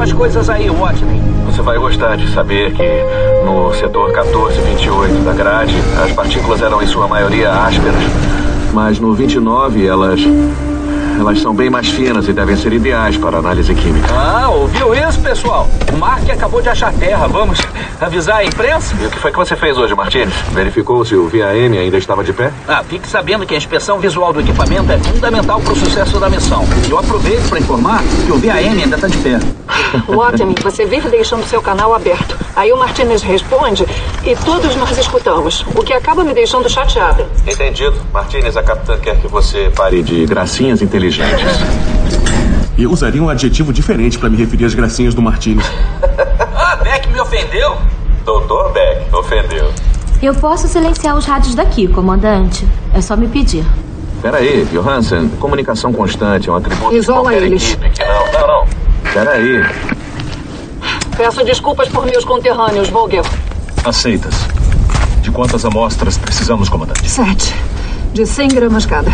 estão as coisas aí, Watney? Você vai gostar de saber que no setor 1428 da grade, as partículas eram em sua maioria ásperas, mas no 29 elas elas são bem mais finas e devem ser ideais para análise química. Ah, ouviu isso, pessoal? O Mark acabou de achar terra. Vamos avisar a imprensa? E o que foi que você fez hoje, Martins? Verificou se o VAM ainda estava de pé? Ah, fique sabendo que a inspeção visual do equipamento é fundamental para o sucesso da missão. E eu aproveito para informar que o VAM ainda está de pé. Watney, você vive deixando seu canal aberto. Aí o Martinez responde e todos nós escutamos, o que acaba me deixando chateada. Entendido. Martinez, a capitã quer que você pare de gracinhas inteligentes. Eu usaria um adjetivo diferente para me referir às gracinhas do Martinez. ofendeu? Doutor Beck, ofendeu. Eu posso silenciar os rádios daqui, comandante. É só me pedir. Peraí, Johansen, comunicação constante é um atributo Isola de eles. equipe que não... Não, não. Peraí. Peço desculpas por meus conterrâneos, Vogel. Aceitas. De quantas amostras precisamos, comandante? Sete. De 100 gramas cada.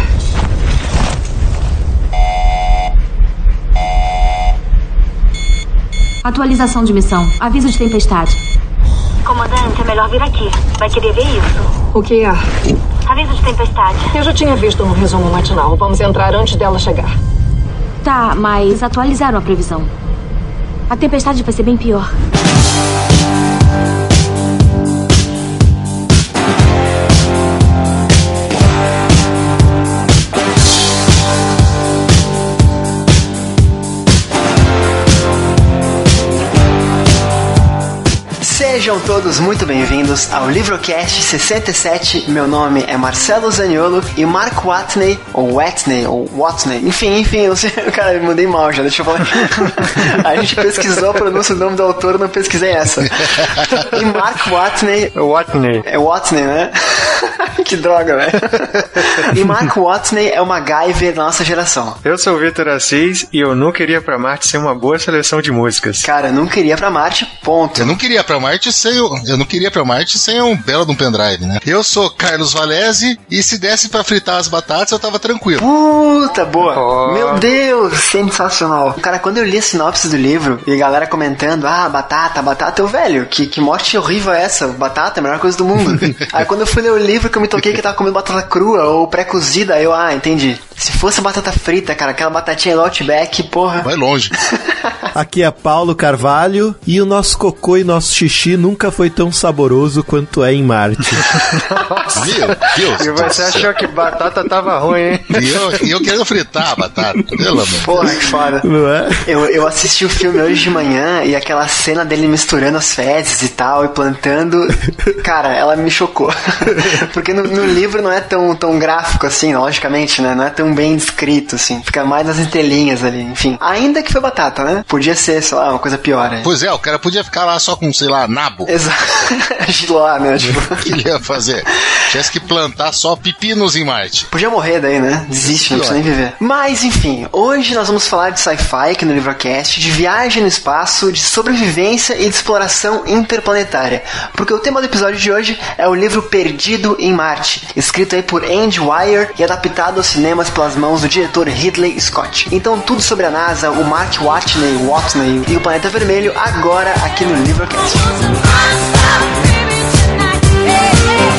Atualização de missão. Aviso de tempestade. Comandante, é melhor vir aqui. Vai querer ver isso? O que é? Aviso de tempestade. Eu já tinha visto no resumo matinal. Vamos entrar antes dela chegar. Tá, mas atualizaram a previsão. A tempestade vai ser bem pior. Sejam todos muito bem-vindos ao Livrocast 67. Meu nome é Marcelo Zaniolo e Mark Watney, ou Watney, ou Watney, enfim, enfim, eu sei, cara, eu mudei mal já, deixa eu falar. A gente pesquisou a pronúncia do nome do autor, não pesquisei essa. E Mark Watney. Watney. É Watney, né? Que droga, velho. E Mark Watney é o MacGyver da nossa geração. Eu sou o Vitor Assis e eu não queria pra Marte ser uma boa seleção de músicas. Cara, eu não queria pra Marte, ponto. Eu não queria pra Marte sem o, eu não queria pra Marte sem um belo de um pendrive, né? Eu sou Carlos Valese e se desse pra fritar as batatas eu tava tranquilo. Puta, boa. Meu Deus, sensacional. Cara, quando eu li a sinopse do livro e a galera comentando, ah, batata, batata, eu, velho, que, que morte horrível é essa? Batata é a melhor coisa do mundo. Aí quando eu fui ler o livro que eu me toquei que tava comendo batata crua ou pré-cozida, eu, ah, entendi. Se fosse batata frita, cara, aquela batatinha Outback, porra. Vai longe. Aqui é Paulo Carvalho e o nosso cocô e nosso xixi nunca foi tão saboroso quanto é em Marte. Viu? Viu? E você achou que batata tava ruim, hein? E eu, e eu querendo fritar a batata, pelo amor. Porra, que foda. Não é? Eu, eu assisti o filme hoje de manhã e aquela cena dele misturando as fezes e tal e plantando. Cara, ela me chocou. Porque no, no livro não é tão, tão gráfico assim, logicamente, né? Não é tão bem descrito, assim. Fica mais nas entrelinhas ali, enfim. Ainda que foi batata, né? Podia ser, sei lá, uma coisa pior. Né? Pois é, o cara podia ficar lá só com, sei lá, nabo. Exato. Giló, né? Tipo, O que ele ia fazer? Tivesse que plantar só pepinos em Marte. podia morrer daí, né? Desiste, não precisa nem viver. Mas, enfim, hoje nós vamos falar de sci-fi aqui no Livrocast, de viagem no espaço, de sobrevivência e de exploração interplanetária. Porque o tema do episódio de hoje é o livro Perdido em Marte, escrito aí por Andy Weir e adaptado aos cinemas pelas mãos do diretor Ridley Scott. Então, tudo sobre a NASA, o Mark Watney, Watney e o Planeta Vermelho agora aqui no Livrocast. Ok.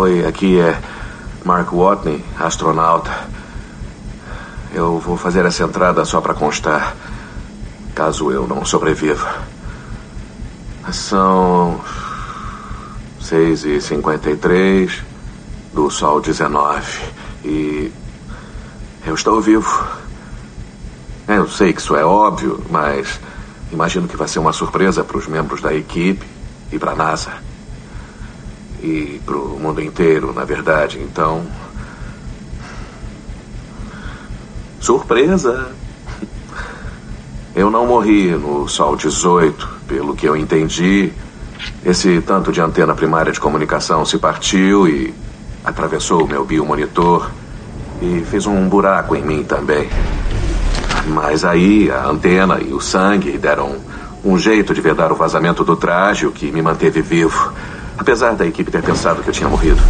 Oi, aqui é Mark Watney, astronauta. Eu vou fazer essa entrada só para constar, caso eu não sobreviva. São 6 e 53 do Sol 19 e eu estou vivo. Eu sei que isso é óbvio, mas imagino que vai ser uma surpresa para os membros da equipe e para a NASA. E para o mundo inteiro, na verdade. Então. Surpresa! Eu não morri no Sol 18, pelo que eu entendi. Esse tanto de antena primária de comunicação se partiu e atravessou o meu biomonitor e fez um buraco em mim também. Mas aí a antena e o sangue deram um jeito de vedar o vazamento do traje, o que me manteve vivo, apesar da equipe ter pensado que eu tinha morrido.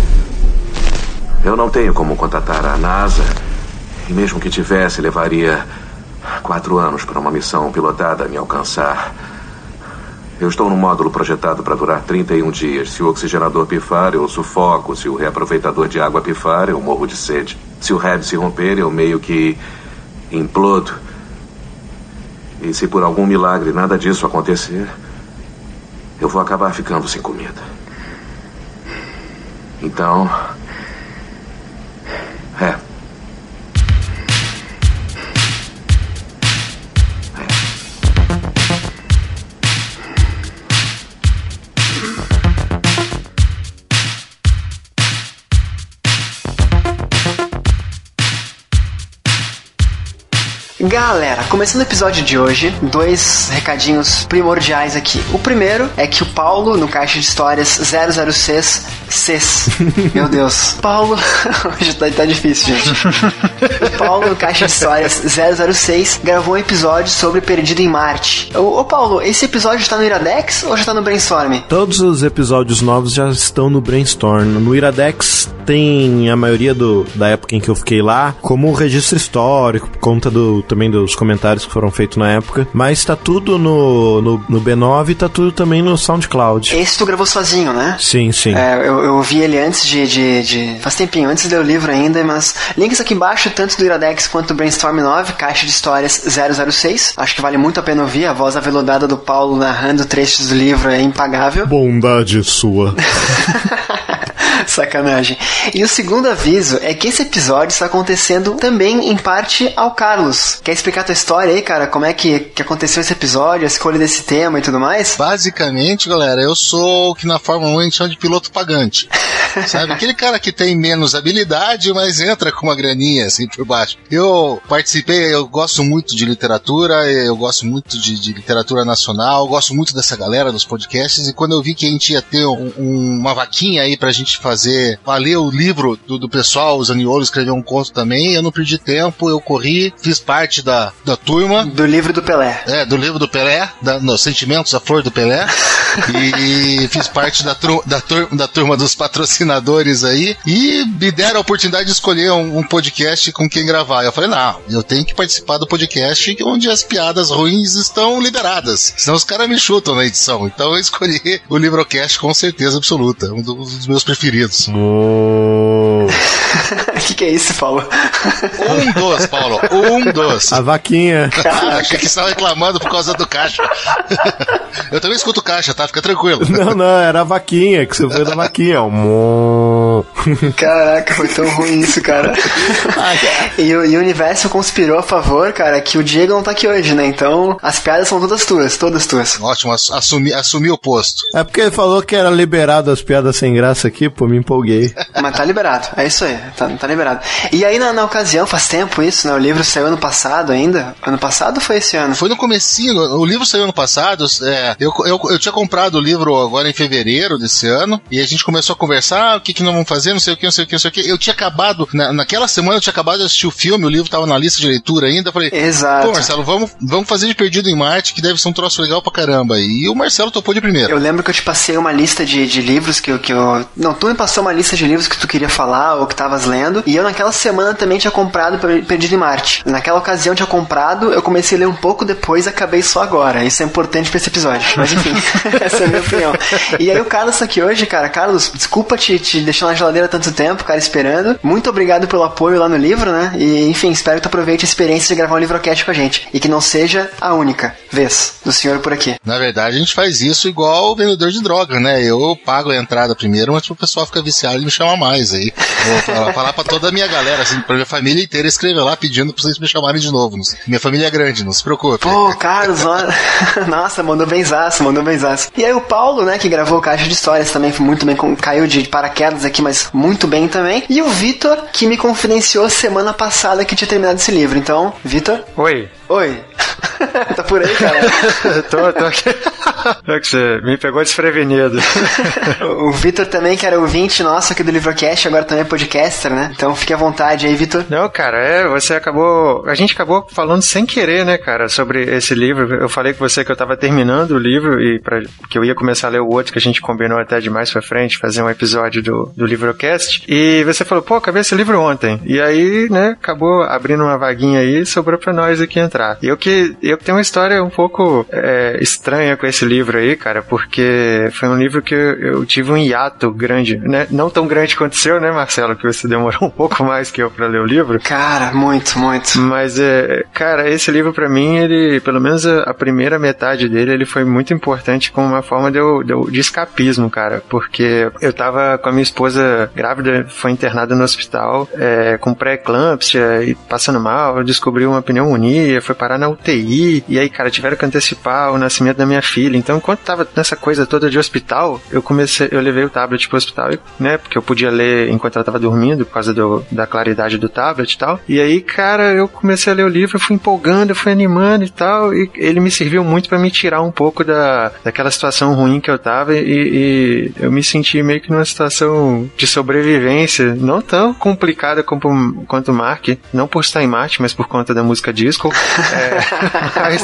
Eu não tenho como contatar a NASA, e mesmo que tivesse, levaria quatro anos para uma missão pilotada me alcançar. Eu estou num módulo projetado para durar 31 dias. Se o oxigenador pifar, eu sufoco. Se o reaproveitador de água pifar, eu morro de sede. Se o RED se romper, eu meio que implodo. E se por algum milagre nada disso acontecer, eu vou acabar ficando sem comida. Então. É. Galera, começando o episódio de hoje, dois recadinhos primordiais aqui. O primeiro é que o Paulo, no Caixa de Histórias 006, CES. Meu Deus. Paulo, hoje tá, tá difícil, gente. Paulo, Caixa de Histórias 006, gravou um episódio sobre Perdido em Marte. Ô, ô Paulo, esse episódio está no Iradex ou já tá no Brainstorm? Todos os episódios novos já estão no Brainstorm. No Iradex tem a maioria do, da época em que eu fiquei lá, como registro histórico, por conta do, também dos comentários que foram feitos na época. Mas tá tudo no, no, no B9 e tá tudo também no SoundCloud. Esse tu gravou sozinho, né? Sim, sim. É, eu, eu ouvi ele antes de, de, de, Faz tempinho, antes de ler o livro ainda, mas. Links aqui embaixo, tanto do Iradex quanto do Brainstorm 9, Caixa de Histórias 006. Acho que vale muito a pena ouvir. A voz aveludada do Paulo narrando trechos do livro é impagável. Bondade sua. Sacanagem. E o segundo aviso é que esse episódio está acontecendo também, em parte, ao Carlos. Quer explicar a tua história aí, cara? Como é que, que aconteceu esse episódio, a escolha desse tema e tudo mais? Basicamente, galera, eu sou o que na Fórmula 1 a gente chama de piloto pagante. Sabe? Aquele cara que tem menos habilidade, mas entra com uma graninha assim por baixo. Eu participei, eu gosto muito de literatura, eu gosto muito de, de literatura nacional, gosto muito dessa galera dos podcasts, e quando eu vi que a gente ia ter um, um, uma vaquinha aí pra gente fazer valer o livro do, do pessoal, o Zaniolo escreveu um conto também, eu não perdi tempo, eu corri, fiz parte da, da turma. Do livro do Pelé. É, do livro do Pelé, da, no Sentimentos, a Flor do Pelé, e fiz parte da, tur, da, tur, da turma dos patrocinadores aí, e me deram a oportunidade de escolher um, um podcast com quem gravar. Eu falei, não, eu tenho que participar do podcast onde as piadas ruins estão liberadas, senão os caras me chutam na edição. Então eu escolhi o Livrocast com certeza absoluta, um dos meus preferidos. Oh. O que, que é isso, Paulo? Um dos, Paulo. Um dos. A vaquinha. Achei que estava reclamando por causa do caixa. Eu também escuto caixa, tá? Fica tranquilo. Não, não, era a vaquinha, que você foi da vaquinha. Mo. Caraca, foi tão ruim isso, cara. E o, e o universo conspirou a favor, cara, que o Diego não tá aqui hoje, né? Então, as piadas são todas tuas, todas tuas. Ótimo, assumi, assumi o posto. É porque ele falou que era liberado as piadas sem graça aqui, pô, me empolguei. Mas tá liberado, é isso aí, tá, tá liberado. E aí, na, na ocasião, faz tempo isso, né? O livro saiu ano passado ainda. Ano passado ou foi esse ano? Foi no comecinho, o livro saiu ano passado, é, eu, eu, eu tinha comprado o livro agora em fevereiro desse ano, e a gente começou a conversar, ah, o que que nós vamos fazer, não sei o que, não sei o que, não sei o que. Eu tinha acabado, na, naquela semana eu tinha acabado de assistir o filme, o livro tava na lista de leitura ainda, eu falei, Exato. pô Marcelo, vamos, vamos fazer de Perdido em Marte, que deve ser um troço legal pra caramba. E o Marcelo topou de primeiro. Eu lembro que eu te passei uma lista de, de livros que eu, que eu. Não, tu passou uma lista de livros que tu queria falar ou que tavas lendo. E eu naquela semana também tinha comprado Per- Perdido em Marte. Naquela ocasião tinha comprado, eu comecei a ler um pouco depois acabei só agora. Isso é importante pra esse episódio. Mas enfim, essa é a minha opinião. E aí o Carlos tá aqui hoje, cara. Carlos, desculpa te, te deixar na geladeira tanto tempo, cara, esperando. Muito obrigado pelo apoio lá no livro, né? E enfim, espero que tu aproveite a experiência de gravar um livrocast com a gente. E que não seja a única vez do senhor por aqui. Na verdade, a gente faz isso igual o vendedor de droga, né? Eu pago a entrada primeiro, mas o pessoal fica viciado e me chama mais aí. Vou falar, falar pra toda a minha galera, assim, pra minha família inteira escrever lá pedindo pra vocês me chamarem de novo. Minha família é grande, não se preocupe. Pô, Carlos. Nossa, mandou benzaço, mandou benzaço. E aí o Paulo, né, que gravou o Caixa de Histórias também, foi muito bem, caiu de paraquedas aqui, mas muito bem também. E o Vitor, que me confidenciou semana passada que tinha terminado esse livro. Então, Vitor, Oi. Oi. tá por aí, cara? tô, tô aqui. É que você me pegou desprevenido. o Vitor também, que era ouvinte nosso aqui do Livrocast, agora também é podcaster, né? Então fique à vontade aí, Vitor. Não, cara, é, você acabou. A gente acabou falando sem querer, né, cara, sobre esse livro. Eu falei com você que eu tava terminando o livro e pra, que eu ia começar a ler o outro que a gente combinou até de mais pra frente, fazer um episódio do, do Livrocast. E você falou, pô, acabei esse livro ontem. E aí, né, acabou abrindo uma vaguinha aí e sobrou pra nós aqui entrar. Eu que eu tenho uma história um pouco é, estranha com esse livro aí, cara, porque foi um livro que eu, eu, tive um hiato grande, né? Não tão grande quanto o seu, né, Marcelo? Que você demorou um pouco mais que eu para ler o livro. Cara, muito, muito. Mas, é, cara, esse livro para mim, ele, pelo menos a, a, primeira metade dele, ele foi muito importante como uma forma de, eu, de, de escapismo, cara, porque eu tava com a minha esposa grávida, foi internada no hospital é, com pré-eclâmpsia e passando mal, eu descobri uma pneumonia, foi parar na UTI, e aí, cara, tiveram que antecipar o nascimento da minha filha. Então, enquanto tava nessa coisa toda de hospital, eu comecei, eu levei o tablet pro hospital, né? Porque eu podia ler enquanto ela tava dormindo, por causa do, da claridade do tablet e tal. E aí, cara, eu comecei a ler o livro, fui empolgando, fui animando e tal. E ele me serviu muito para me tirar um pouco da, daquela situação ruim que eu tava. E, e eu me senti meio que numa situação de sobrevivência, não tão complicada como, quanto o Mark, não por estar em Marte, mas por conta da música disco. é, mas,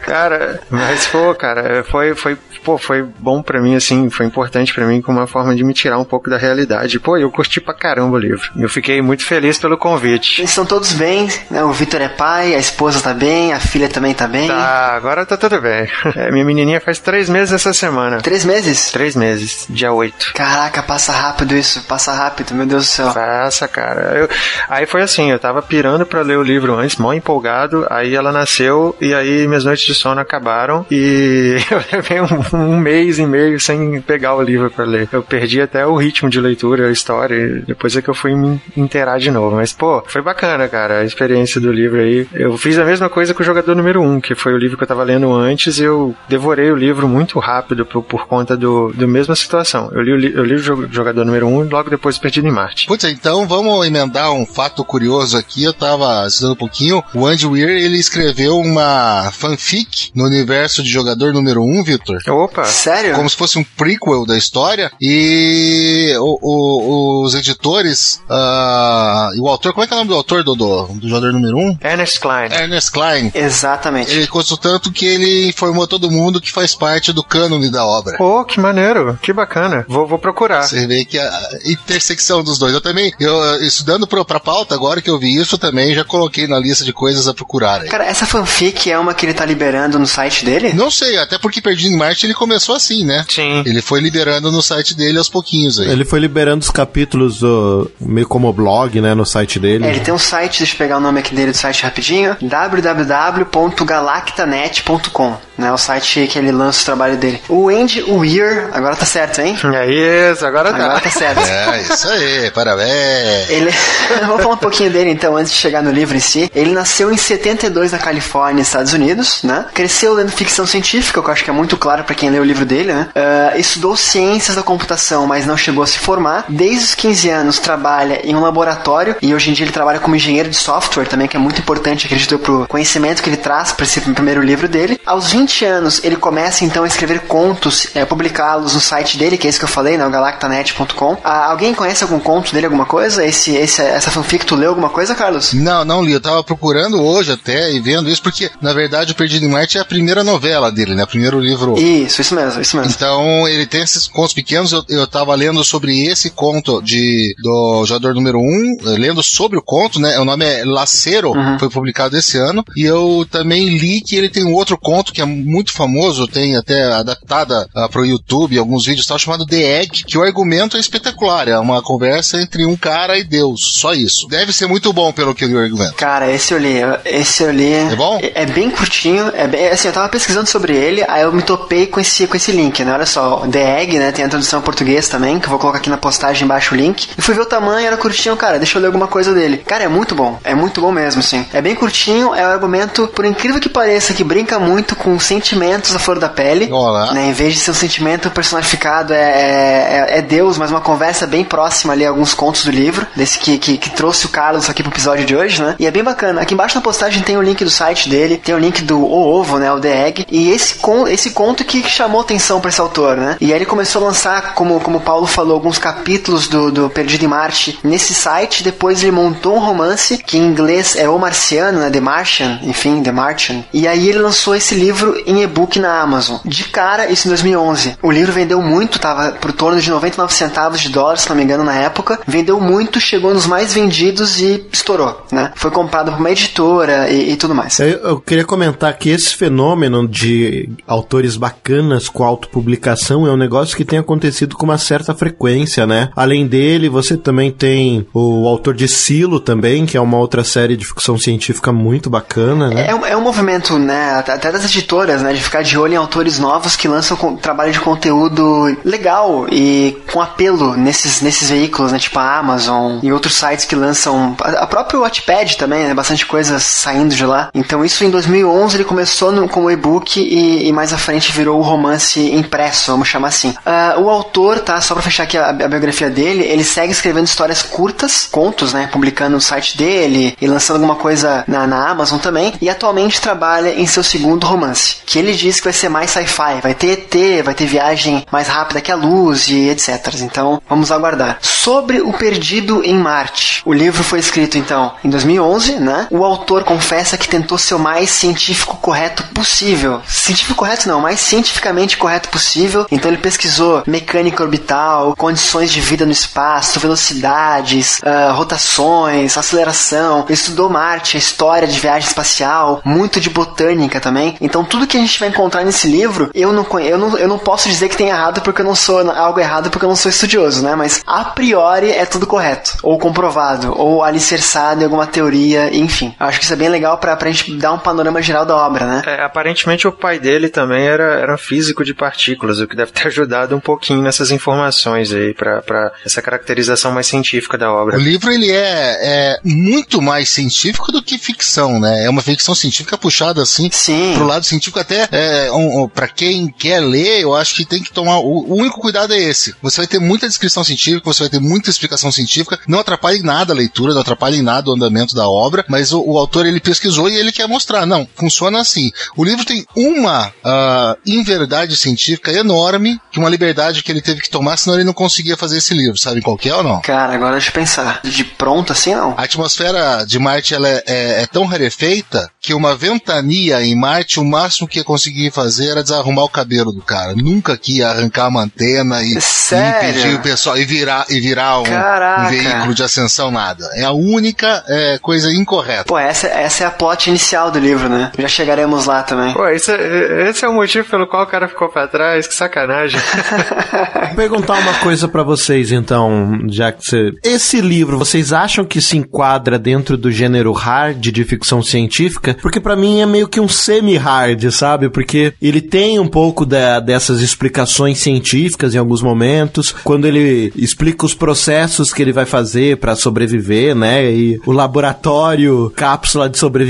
cara, mas pô, cara, foi, foi, pô, foi bom pra mim, assim, foi importante pra mim como uma forma de me tirar um pouco da realidade. Pô, eu curti pra caramba o livro. Eu fiquei muito feliz pelo convite. Eles estão todos bem, né? O Vitor é pai, a esposa tá bem, a filha também tá bem. Tá, agora tá tudo bem. É, minha menininha faz três meses essa semana. Três meses? Três meses, dia oito. Caraca, passa rápido isso, passa rápido, meu Deus do céu. Passa, cara. Eu, aí foi assim, eu tava pirando pra ler o livro antes, mó empolgado, aí ela nasceu e aí minhas noites de sono acabaram e eu levei um, um mês e meio sem pegar o livro para ler. Eu perdi até o ritmo de leitura, a história, depois é que eu fui me inteirar de novo. Mas, pô, foi bacana, cara, a experiência do livro aí. Eu fiz a mesma coisa com o Jogador Número 1, um, que foi o livro que eu tava lendo antes, eu devorei o livro muito rápido por, por conta do, do mesma situação. Eu li, o, eu li o Jogador Número 1 um, e logo depois Perdido em Marte. Putz, então vamos emendar um fato curioso aqui. Eu tava estudando um pouquinho. O Andy Weir, ele escreveu uma fanfic no universo de Jogador Número 1, um, Victor. Opa! Sério? Como se fosse um prequel da história. E o, o, os editores uh, e o autor, como é que é o nome do autor do, do, do Jogador Número 1? Um? Ernest Klein. Ernest Klein. Exatamente. Ele gostou tanto que ele informou todo mundo que faz parte do cânone da obra. Pô, que maneiro. Que bacana. Vou, vou procurar. Você vê que a intersecção dos dois. Eu também, eu, estudando pro, pra pauta, agora que eu vi isso, também já coloquei na lista de coisas a procurar. Aí. Cara, essa fanfic é uma que ele tá liberando no site dele? Não sei, até porque Perdido em Marte ele começou assim, né? Sim. Ele foi liberando no site dele aos pouquinhos aí. Ele foi liberando os capítulos uh, meio como blog, né, no site dele. É, ele tem um site, deixa eu pegar o nome aqui dele do site rapidinho, www.galactanet.com, né, o site que ele lança o trabalho dele. O Andy Weir, agora tá certo, hein? É isso, agora tá. Agora tá certo. É, isso aí, parabéns. Ele, vamos falar um pouquinho dele então, antes de chegar no livro em si. Ele nasceu em 72 na Califórnia, Estados Unidos, né? Cresceu lendo ficção científica, o que eu acho que é muito claro para quem lê o livro dele, né? Uh, estudou ciências da computação, mas não chegou a se formar. Desde os 15 anos trabalha em um laboratório e hoje em dia ele trabalha como engenheiro de software também, que é muito importante, acredito, pro conhecimento que ele traz para esse primeiro livro dele. Aos 20 anos ele começa então a escrever contos, é, publicá-los no site dele, que é esse que eu falei, né? Galactanet.com. Uh, alguém conhece algum conto dele, alguma coisa? Esse, esse, essa fanfic, tu leu alguma coisa, Carlos? Não, não li. Eu tava procurando hoje até e vendo isso, porque na verdade o Perdido em Marte é a primeira novela dele, né? O primeiro livro. Isso, isso mesmo, isso mesmo. Então ele tem esses contos pequenos. Eu, eu tava lendo sobre esse conto de do jogador número 1, um, lendo sobre o conto, né? O nome é Lacero, uhum. foi publicado esse ano. E eu também li que ele tem um outro conto que é muito famoso, tem até adaptada uh, pro YouTube, alguns vídeos tal, chamado The Egg, que o argumento é espetacular. É uma conversa entre um cara e Deus. Só isso. Deve ser muito bom pelo que eu li o argumento. Cara, esse eu li. Esse eu li. É bom? É, é bem curtinho. É, É bem, assim, eu tava pesquisando sobre ele, aí eu me topei com esse, com esse link, né? Olha só, The Egg, né? Tem a tradução em português também, que eu vou colocar aqui na postagem embaixo o link. E fui ver o tamanho, era curtinho, cara, deixa eu ler alguma coisa dele. Cara, é muito bom, é muito bom mesmo, assim. É bem curtinho, é um argumento, por incrível que pareça, que brinca muito com sentimentos à flor da pele. Olá. Né? Em vez de ser um sentimento personificado, é, é, é Deus, mas uma conversa bem próxima ali, alguns contos do livro, desse que, que, que trouxe o Carlos aqui pro episódio de hoje, né? E é bem bacana. Aqui embaixo na postagem tem o link do site dele, tem o link do O Ovo, né? O The Egg. E esse, con esse conto que chamou atenção para esse autor, né? E aí ele começou a lançar, como, como o Paulo falou, alguns capítulos do, do Perdido em Marte nesse site. Depois ele montou um romance, que em inglês é O Marciano, né? The Martian, enfim, The Martian. E aí ele lançou esse livro em e-book na Amazon. De cara, isso em 2011. O livro vendeu muito, tava por torno de 99 centavos de dólar, se não me engano, na época. Vendeu muito, chegou nos mais vendidos e estourou, né? Foi comprado por uma editora e, e tudo mais. Eu, eu queria comentar que esse fenômeno de autores bacanas com autopublicação é um negócio que tem acontecido com uma certa frequência, né? Além dele, você também tem o autor de Silo também, que é uma outra série de ficção científica muito bacana, né? É, um- é um movimento, né, até das editoras, né, de ficar de olho em autores novos que lançam com- trabalho de conteúdo legal e com apelo nesses, nesses veículos, né, tipo a Amazon e outros sites que lançam, a, a própria Wattpad também, né, bastante coisa saindo de lá. Então isso em 2011 ele começou no, com o e-book e, e mais à frente virou o romance impresso, vamos chamar assim. Ah, o autor, tá, só pra fechar aqui a, a biografia dele, ele segue escrevendo histórias curtas, contos, né, publicando no site dele e lançando alguma coisa na, na Amazon também, e atualmente trabalha em seu segundo romance, que ele diz que vai ser mais sci-fi, vai ter ET, vai ter viagem mais rápida que a luz e etc. Então, vamos aguardar. Sobre o Perdido em Marte. O livro foi escrito então em 2011, né? O autor confessa que tentou ser o mais científico correto possível. Científico correto não, mais cientificamente correto possível. Então ele pesquisou mecânica orbital, condições de vida no espaço, velocidades, ah, rotações, aceleração. Ele estudou Marte, a história de viagem espacial, muito de botânica também. Então tudo que a gente vai encontrar nesse livro, eu não eu não, eu não posso dizer que tem errado porque eu não sou algo errado porque eu não sou estudioso, né? Mas a priori é tudo correto, ou comprovado, ou alicerçado em alguma teoria, enfim. Acho que isso é bem legal pra, pra gente dar um panorama geral da obra, né? É, aparentemente o pai dele também era, era um físico de partículas, o que deve ter ajudado um pouquinho nessas informações aí, pra, pra essa caracterização mais científica da obra. O livro ele é, é muito mais científico do que ficção, né? É uma ficção científica puxada assim Sim. pro lado científico até é, um, um, para quem quer ler, eu acho que tem que tomar o, o único cuidado é esse. Você vai ter muita descrição científica, você vai ter muita explicação científica, não atrapalha em nada a leitura, não atrapalha em nada o andamento da obra, mas o, o autor ele pesquisou e ele quer mostrar, não, funciona assim. O livro tem uma ah, inverdade científica enorme, que uma liberdade que ele teve que tomar, senão ele não conseguia fazer esse livro, sabe qual que é ou não? Cara, agora deixa eu pensar. De pronto assim, não. A atmosfera de Marte ela é, é- é tão rarefeita que uma ventania em Marte, o máximo que ia conseguir fazer era desarrumar o cabelo do cara. Nunca que ia arrancar uma antena e, e impedir o pessoal e virar, e virar um, um veículo de ascensão, nada. É a única é, coisa incorreta. Pô, essa, essa é a plot inicial do livro, né? Já chegaremos lá também. Pô, esse é, esse é o motivo pelo qual o cara ficou pra trás, que sacanagem. Vou perguntar uma coisa pra vocês, então, já que você... Esse livro, vocês acham que se enquadra dentro do gênero hard de ficção científica? Porque pra mim é meio que um semi-hard, sabe? Porque ele tem um pouco da- dessas explicações científicas em alguns momentos, quando ele explica os processos que ele vai fazer pra sobreviver, né? E o laboratório, cápsula de sobrevivência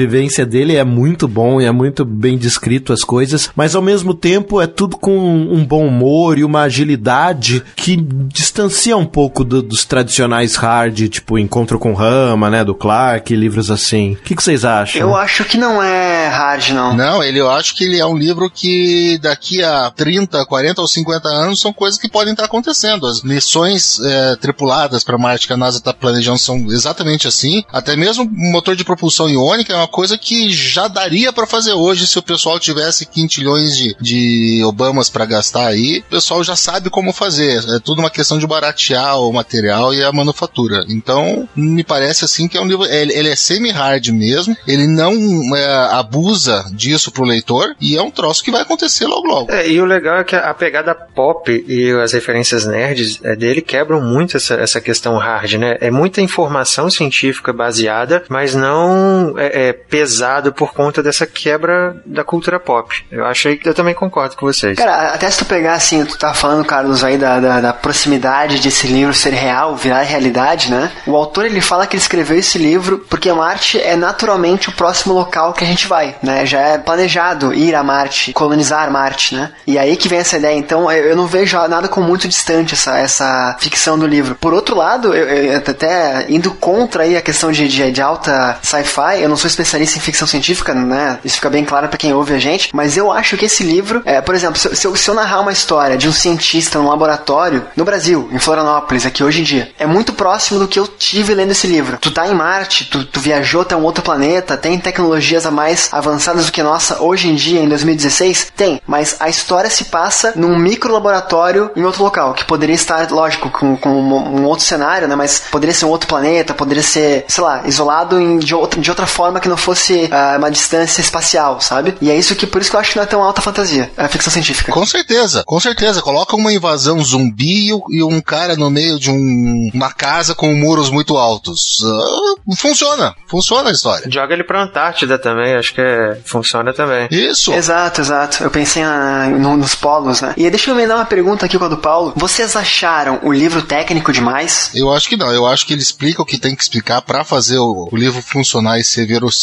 dele é muito bom e é muito bem descrito as coisas, mas ao mesmo tempo é tudo com um bom humor e uma agilidade que distancia um pouco do- dos tradicionais hard, tipo Encontro com Rama, né, do Clark, livros assim. O que, que vocês acham? Eu acho que não é hard, não. Não, ele, eu acho que ele é um livro que daqui a 30, 40 ou 50 anos são coisas que podem estar acontecendo. As missões é, tripuladas para Marte que a NASA está planejando são exatamente assim. Até mesmo o motor de propulsão iônica é uma coisa que já daria para fazer hoje se o pessoal tivesse quintilhões de, de Obamas para gastar aí. O pessoal já sabe como fazer. É tudo uma questão de baratear o material e a manufatura. Então, me parece assim que é um livro. Ele, ele é semi-hard mesmo. Ele não é, abusa disso pro leitor. E é um troço que vai acontecer logo logo. É, e o legal é que a pegada pop e as referências nerds é, dele quebram muito essa, essa questão hard, né? É muita informação científica baseada, mas não é, é pesado por conta dessa quebra da cultura pop. Eu achei que eu também concordo com vocês. Cara, até se tu pegar assim, tu tá falando, Carlos, aí da, da, da proximidade desse livro ser real, virar realidade, né? O autor ele fala que ele escreveu esse livro porque Marte é naturalmente o próximo local que a gente vai, né? Já é planejado ir a Marte, colonizar Marte, né? E aí que vem essa ideia. Então eu não vejo nada como muito distante essa, essa ficção do livro. Por outro lado, eu, eu até indo contra aí a questão de, de, de alta sci-fi, eu não sou especialista em ficção científica, né? Isso fica bem claro para quem ouve a gente, mas eu acho que esse livro, é, por exemplo, se, se, eu, se eu narrar uma história de um cientista num laboratório no Brasil, em Florianópolis, aqui hoje em dia, é muito próximo do que eu tive lendo esse livro. Tu tá em Marte, tu, tu viajou até um outro planeta, tem tecnologias a mais avançadas do que nossa hoje em dia, em 2016? Tem, mas a história se passa num micro laboratório em outro local, que poderia estar, lógico, com, com um, um outro cenário, né? Mas poderia ser um outro planeta, poderia ser, sei lá, isolado em, de, outra, de outra forma que não fosse uh, uma distância espacial, sabe? E é isso que, por isso que eu acho que não é tão alta fantasia, é ficção científica. Com certeza, com certeza. Coloca uma invasão zumbi e um cara no meio de um, uma casa com muros muito altos. Uh, funciona, funciona a história. Joga ele pra Antártida também, acho que é, funciona também. Isso. Exato, exato. Eu pensei na, no, nos polos, né? E deixa eu me dar uma pergunta aqui com a do Paulo. Vocês acharam o livro técnico demais? Eu acho que não. Eu acho que ele explica o que tem que explicar para fazer o, o, livro funcionar e ser verossímil,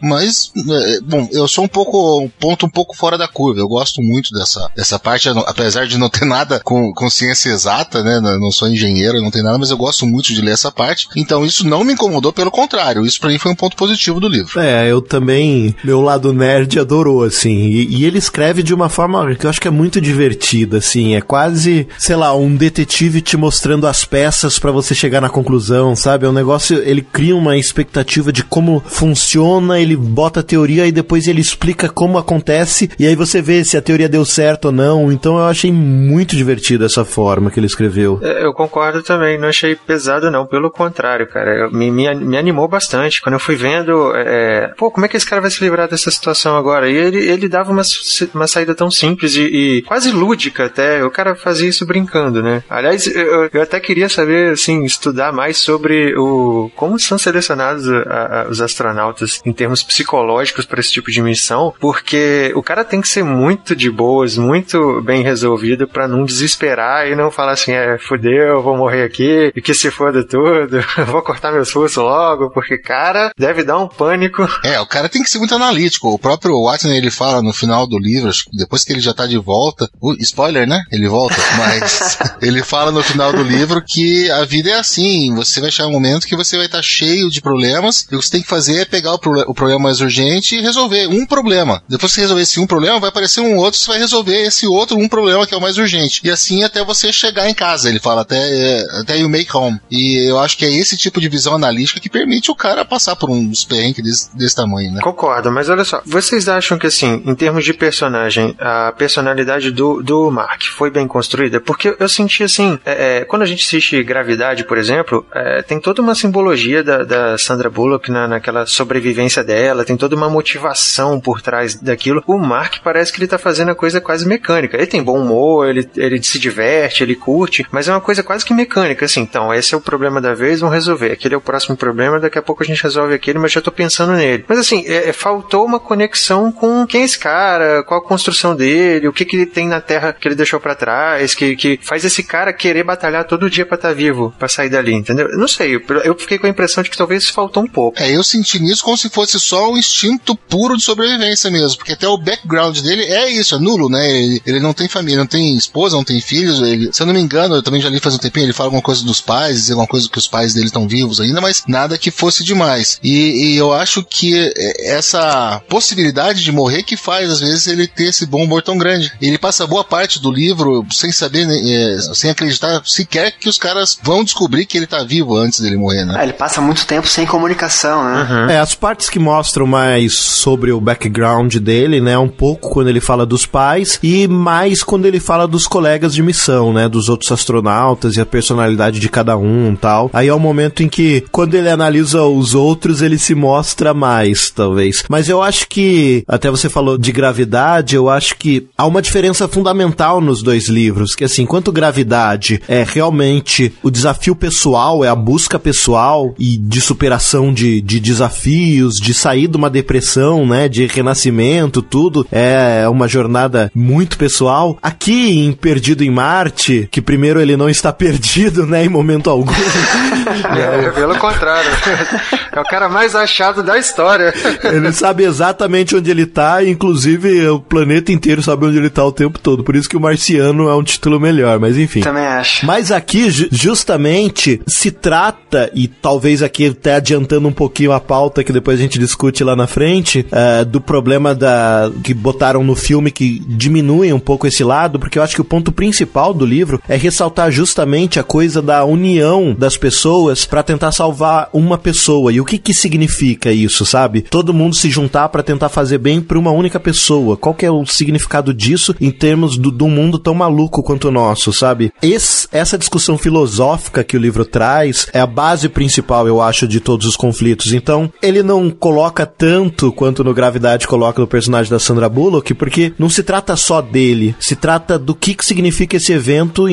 mas, é, bom, eu sou um pouco, um ponto um pouco fora da curva. Eu gosto muito dessa, dessa parte, apesar de não ter nada com, com ciência exata, né? Não sou engenheiro, não tem nada, mas eu gosto muito de ler essa parte. Então isso não me incomodou, pelo contrário. Isso para mim foi um ponto positivo do livro. É, eu também, meu lado nerd adorou, assim. E, e ele escreve de uma forma que eu acho que é muito divertida, assim. É quase, sei lá, um detetive te mostrando as peças para você chegar na conclusão, sabe? É um negócio, ele cria uma expectativa de como funciona, ele bota a teoria e depois ele explica como acontece, e aí você vê se a teoria deu certo ou não. Então eu achei muito divertido essa forma que ele escreveu. É, eu concordo também, não achei pesado não, pelo contrário, cara. Me, me, me animou bastante. Quando eu fui vendo, é, pô, como é que esse cara vai se livrar dessa situação agora? E ele, ele dava uma, uma saída tão simples e, e quase lúdica até. O cara fazia isso brincando, né? Aliás, eu, eu até queria saber, assim, estudar mais sobre o como são selecionados a, a, os astronautas em termos psicológicos para esse tipo de missão, porque o cara tem que ser muito de boas, muito bem resolvido para não desesperar e não falar assim, é, fudeu, vou morrer aqui, e que se foda tudo, vou cortar meus pulsos logo, porque, cara, deve dar um pânico. É, o cara tem que ser muito analítico. O próprio Watson, ele fala no final do livro, depois que ele já tá de volta, spoiler, né? Ele volta, mas ele fala no final do livro que a vida é assim, você vai chegar um momento que você vai estar tá cheio de problemas, e o que você tem que fazer é pegar o, pro o problema mais urgente e resolver um problema. Depois que você resolver esse um problema, vai aparecer um outro, você vai resolver esse outro um problema que é o mais urgente. E assim até você chegar em casa, ele fala, até, é, até you make home. E eu acho que é esse tipo de visão analítica que permite o cara passar por uns perrengues desse, desse tamanho, né? Concordo, mas olha só, vocês acham que assim, em termos de personagem, a personalidade do, do Mark foi bem construída? Porque eu senti assim, é, é, quando a gente assiste Gravidade, por exemplo, é, tem toda uma simbologia da, da Sandra Bullock na, naquela sobrevivência dela, tem toda uma motivação por trás daquilo. O Mark parece que ele tá fazendo a coisa quase mecânica. Ele tem bom humor, ele, ele se diverte, ele curte, mas é uma coisa quase que mecânica, assim. Então, esse é o problema da vez, vamos resolver. Aquele é o próximo problema, daqui a pouco a gente resolve aquele, mas já tô pensando nele. Mas assim, é, é, faltou uma conexão com quem é esse cara, qual a construção dele, o que que ele tem na Terra que ele deixou para trás, que, que faz esse cara querer batalhar todo dia para estar tá vivo, para sair dali, entendeu? Eu não sei, eu, eu fiquei com a impressão de que talvez faltou um pouco. É, eu senti nisso como se fosse só um instinto puro de sobrevivência mesmo, porque até o background dele é isso, é nulo, né? Ele, ele não tem família, não tem esposa, não tem filhos, ele, se eu não me engano, eu também já li faz um tempinho, ele fala alguma coisa dos pais, alguma coisa que os pais dele estão vivos ainda, mas nada que fosse demais. E, e, eu acho que essa possibilidade de morrer que faz, às vezes, ele ter esse bom humor tão grande. Ele passa boa parte do livro sem saber, né, é, sem acreditar sequer que os caras vão descobrir que ele tá vivo antes dele morrer, né? É, ele passa muito tempo sem comunicação, né? Uhum. É, as partes que mostram mais sobre o background dele, né, um pouco quando ele fala dos pais e mais quando ele fala dos colegas de missão, né, dos outros astronautas e a personalidade de cada um, tal. Aí é o momento em que quando ele analisa os outros, ele se mostra mais, talvez. Mas eu acho que até você falou de gravidade, eu acho que há uma diferença fundamental nos dois livros, que assim, enquanto gravidade é realmente o desafio pessoal, é a busca pessoal e de superação de, de desafios, de sair de uma depressão, né? De renascimento, tudo. É uma jornada muito pessoal. Aqui em Perdido em Marte, que primeiro ele não está perdido, né? Em momento algum. é, pelo contrário. É o cara mais achado da história. Ele sabe exatamente onde ele tá, inclusive o planeta inteiro sabe onde ele tá o tempo todo. Por isso que o Marciano é um título melhor, mas enfim. Também acho. Mas aqui, justamente, se trata, e talvez aqui até adiantando um pouquinho a pauta que depois a gente discute lá na frente, uh, do problema da que botaram no filme que diminui um pouco esse lado, porque eu acho que o ponto principal do livro é ressaltar justamente a coisa da união das pessoas para tentar salvar uma pessoa. E o que que significa isso, sabe? Todo mundo se juntar para tentar fazer bem para uma única pessoa. Qual que é o significado disso em termos do, do mundo tão maluco quanto o nosso, sabe? Esse, essa discussão filosófica que o livro traz é a base principal, eu acho, de todos os conflitos. Então, ele não coloca tanto quanto no Gravidade coloca no personagem da Sandra Bullock, porque não se trata só dele, se trata do que, que significa esse evento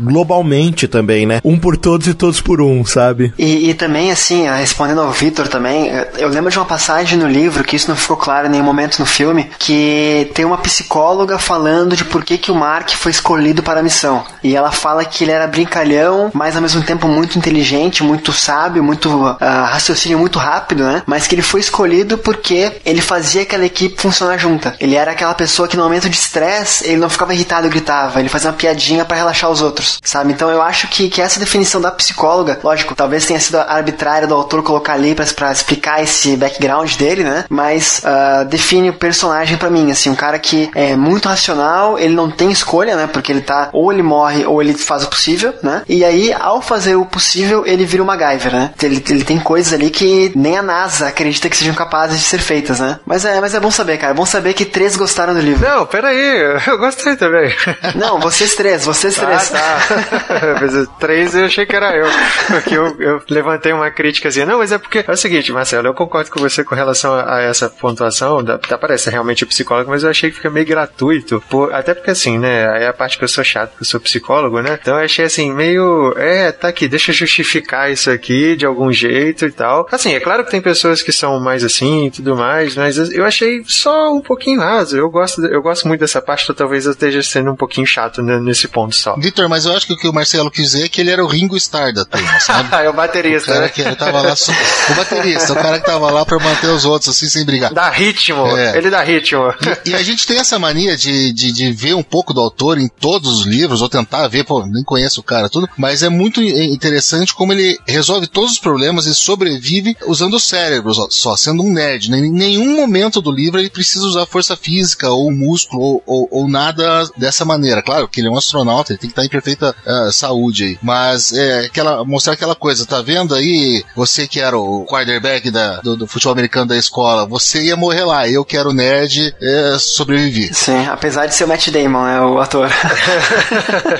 globalmente também, né? Um por todos e todos por um, sabe? E, e também, assim, respondendo ao Victor também, eu lembro de uma passagem no livro, que isso não ficou claro em nenhum momento no filme, que tem uma psicóloga falando de por que, que o Mark foi escolhido para a missão. E ela fala que ele era brincalhão, mas ao mesmo tempo muito inteligente, muito sábio, muito uh, raciocínio muito rápido, né? Mas que ele foi escolhido porque ele fazia aquela equipe funcionar junta. Ele era aquela pessoa que no momento de estresse, ele não ficava irritado e gritava, ele fazia uma piadinha para relaxar os outros, sabe? Então eu acho que, que essa definição da psicóloga, lógico, talvez tenha sido arbitrária do autor colocar ali para explicar esse background dele, né? Mas uh, define o personagem para mim, assim, um cara que é muito racional, ele não tem escolha, né? Porque ele tá ou ele morre ou ele faz o possível, né? E aí, ao fazer o possível, ele vira o MacGyver, né? Ele, ele tem coisas ali que nem a NASA acredita que sejam capazes de ser feitas, né? Mas é, mas é bom saber, cara. É bom saber que três gostaram do livro. Não, peraí, eu gostei também. Não, vocês três, vocês três. Ah, tá. três eu achei que era eu. Porque eu, eu levantei uma crítica assim, não, mas é porque. É o seguinte, Marcelo, eu concordo com você com relação a, a essa pontuação. Da, tá, parece realmente psicólogo, mas eu achei que fica meio gratuito. Por, até porque assim, né? Aí é a parte que eu sou chato, que eu sou psicólogo, né? Então eu achei assim, meio. É, tá aqui, deixa eu justificar isso aqui de algum jeito e tal. Assim, é claro que tem pessoas que são mais assim e tudo mais, mas eu achei só um pouquinho raso. Eu gosto, eu gosto muito dessa parte, então talvez eu esteja sendo um pouquinho chato nesse ponto só. Vitor, mas eu acho que o que o Marcelo quis dizer é que ele era o Ringo Starr da turma, sabe? é o baterista, o cara né? que ele tava lá, o baterista, o cara que tava lá pra manter os outros assim sem brigar. Dá ritmo, é. ele dá ritmo. E, e, a gente tem essa mania de, de, de, ver um pouco do autor em todos os livros, ou tentar ver, pô, nem conheço o cara tudo, mas é muito interessante como ele resolve todos os problemas e sobrevive usando o cérebro só, sendo um nerd. Em nenhum momento do livro ele precisa usar força física ou músculo ou, ou, ou nada dessa maneira. Claro que ele é um astronauta, ele tem que estar em perfeita uh, saúde aí. Mas é aquela, mostrar aquela coisa, tá vendo aí? Você que era o quarterback da, do, do futebol americano da escola, você ia morrer lá. Eu que era o nerd, é, sobrevivi. Sim, apesar de ser o Matt Damon, né, o ator.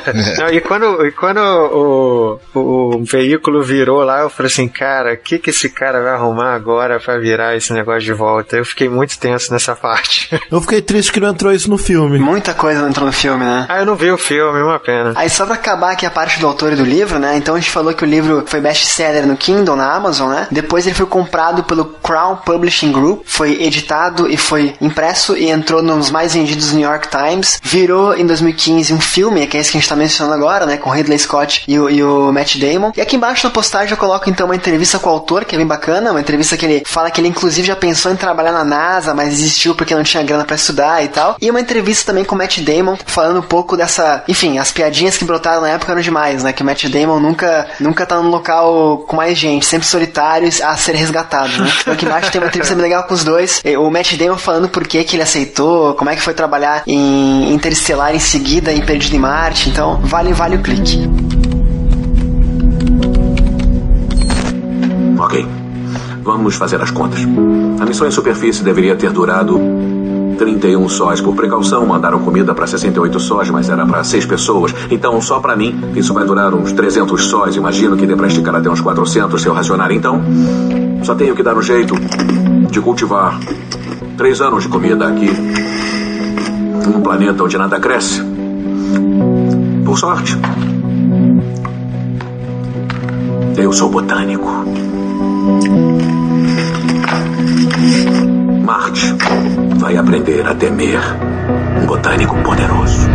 é. Não, e quando, e quando o, o, o, veículo virou lá, eu falei assim, cara, o que, que esse cara vai arrumar agora para virar esse negócio de volta? Eu fiquei muito tenso nessa parte. Eu fiquei triste que não entrou isso no filme. Muita coisa não entrou no filme, né? Ah, eu não vi o filme, uma pena. Aí só pra acabar aqui a parte do autor e do livro, né? Então a gente falou que o livro foi best-seller no Kindle, na Amazon, né? Depois ele foi comprado pelo Crown Publishing Group, foi editado e foi impresso e entrou nos mais vendidos do New York Times. Virou em 2015 um filme, que é esse que a gente tá mencionando agora, né? Com Ridley Scott e o, e o Matt Damon. E aqui embaixo na postagem eu coloco então uma entrevista com o autor, que é bem bacana, uma entrevista que ele fala que ele inclusive já pensou em trabalhar na NASA, mas desistiu porque não tinha grana para estudar e tal. E uma entrevista também com o Matt Damon, falando um pouco dessa. Enfim, as piadinhas que brotaram na época eram demais, né? Que o Matt Damon nunca, nunca tá num local com mais gente, sempre solitário a ser resgatado, né? Então aqui embaixo tem uma entrevista bem legal com os dois. O Matt Damon falando por que, que ele aceitou, como é que foi trabalhar em Interestelar em seguida, em Perdido em Marte. Então, vale, vale o clique. Ok. Vamos fazer as contas. A missão em superfície deveria ter durado 31 sóis. Por precaução, mandaram comida para 68 sóis, mas era para 6 pessoas. Então, só para mim, isso vai durar uns 300 sóis. Imagino que dê para esticar até uns 400 se eu racionar. Então, só tenho que dar um jeito de cultivar três anos de comida aqui. Num planeta onde nada cresce. Por sorte. Eu sou botânico. Marte. vai aprender a temer um botânico poderoso.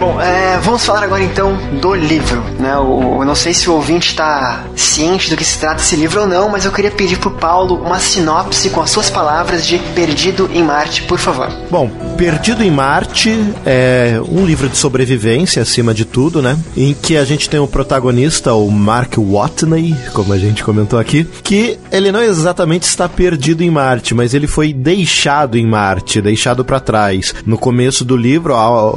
Bom, é, vamos falar agora então do livro. Né? O, eu não sei se o ouvinte está ciente do que se trata esse livro ou não, mas eu queria pedir pro Paulo uma sinopse com as suas palavras de Perdido em Marte, por favor. Bom, Perdido em Marte é um livro de sobrevivência, acima de tudo, né? Em que a gente tem o protagonista, o Mark Watney, como a gente comentou aqui, que ele não exatamente está perdido em Marte, mas ele foi deixado em Marte, deixado para trás. No começo do livro,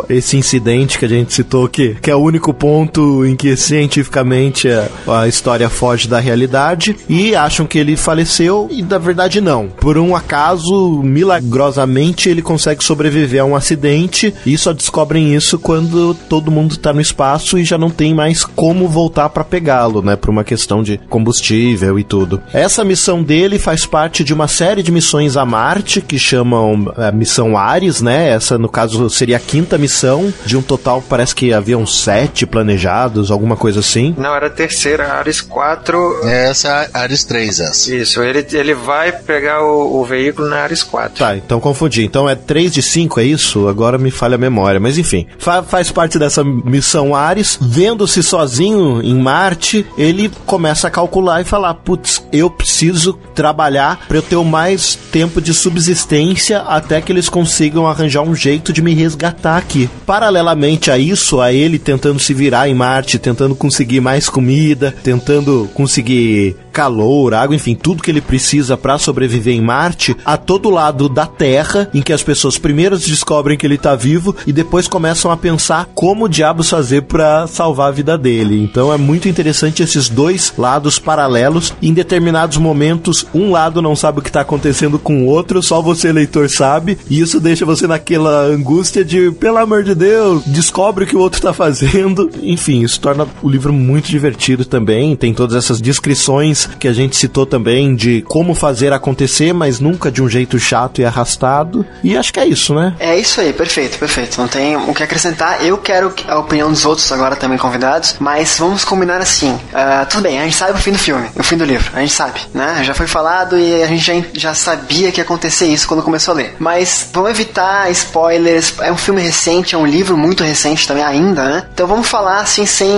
esse incidente que a gente citou, que, que é o único ponto em que cientificamente a, a história foge da realidade, e acham que ele faleceu, e na verdade não. Por um acaso, milagrosamente, ele consegue sobreviver a um acidente, e só descobrem isso quando todo mundo tá no espaço e já não tem mais como voltar para pegá-lo, né? Por uma questão de combustível e tudo. Essa missão dele faz parte de uma série de missões a Marte que chamam a missão Ares, né? Essa, no caso, seria a quinta missão, de um total, parece que haviam sete planejados, alguma coisa assim. Não, era a terceira, Ares 4. Essa é a Ares 3, essa. Isso, ele, ele vai pegar o, o veículo na Ares 4. Tá, então confundi. Então é 3 de 5, é isso? Agora me falha a memória. Mas enfim, fa faz parte dessa missão Ares. Vendo-se sozinho em Marte, ele começa a calcular e falar: putz, eu preciso trabalhar para eu ter o mais tempo de subsistência até que eles consigam arranjar um jeito de me resgatar aqui. Paralelamente a isso, a ele tentando se virar em Marte, tentando conseguir mais comida, tentando conseguir calor, água, enfim, tudo que ele precisa para sobreviver em Marte, a todo lado da Terra, em que as pessoas primeiro descobrem que ele tá vivo e depois começam a pensar como diabos fazer para salvar a vida dele. Então é muito interessante esses dois lados paralelos. Em determinados momentos, um lado não sabe o que tá acontecendo com o outro, só você, leitor, sabe, e isso deixa você naquela angústia de, pelo amor de Deus, descobre o que o outro tá fazendo. Enfim, isso torna o livro muito divertido também. Tem todas essas descrições que a gente citou também de como fazer acontecer, mas nunca de um jeito chato e arrastado. E acho que é isso, né? É isso aí, perfeito, perfeito. Não tem o que acrescentar. Eu quero a opinião dos outros agora também convidados, mas vamos combinar assim. Uh, tudo bem, a gente sabe o fim do filme, o fim do livro, a gente sabe, né? Já foi falado e a gente já, já sabia que ia acontecer isso quando começou a ler. Mas vamos evitar spoilers. É um filme recente, é um livro muito recente também ainda, né? Então vamos falar assim sem,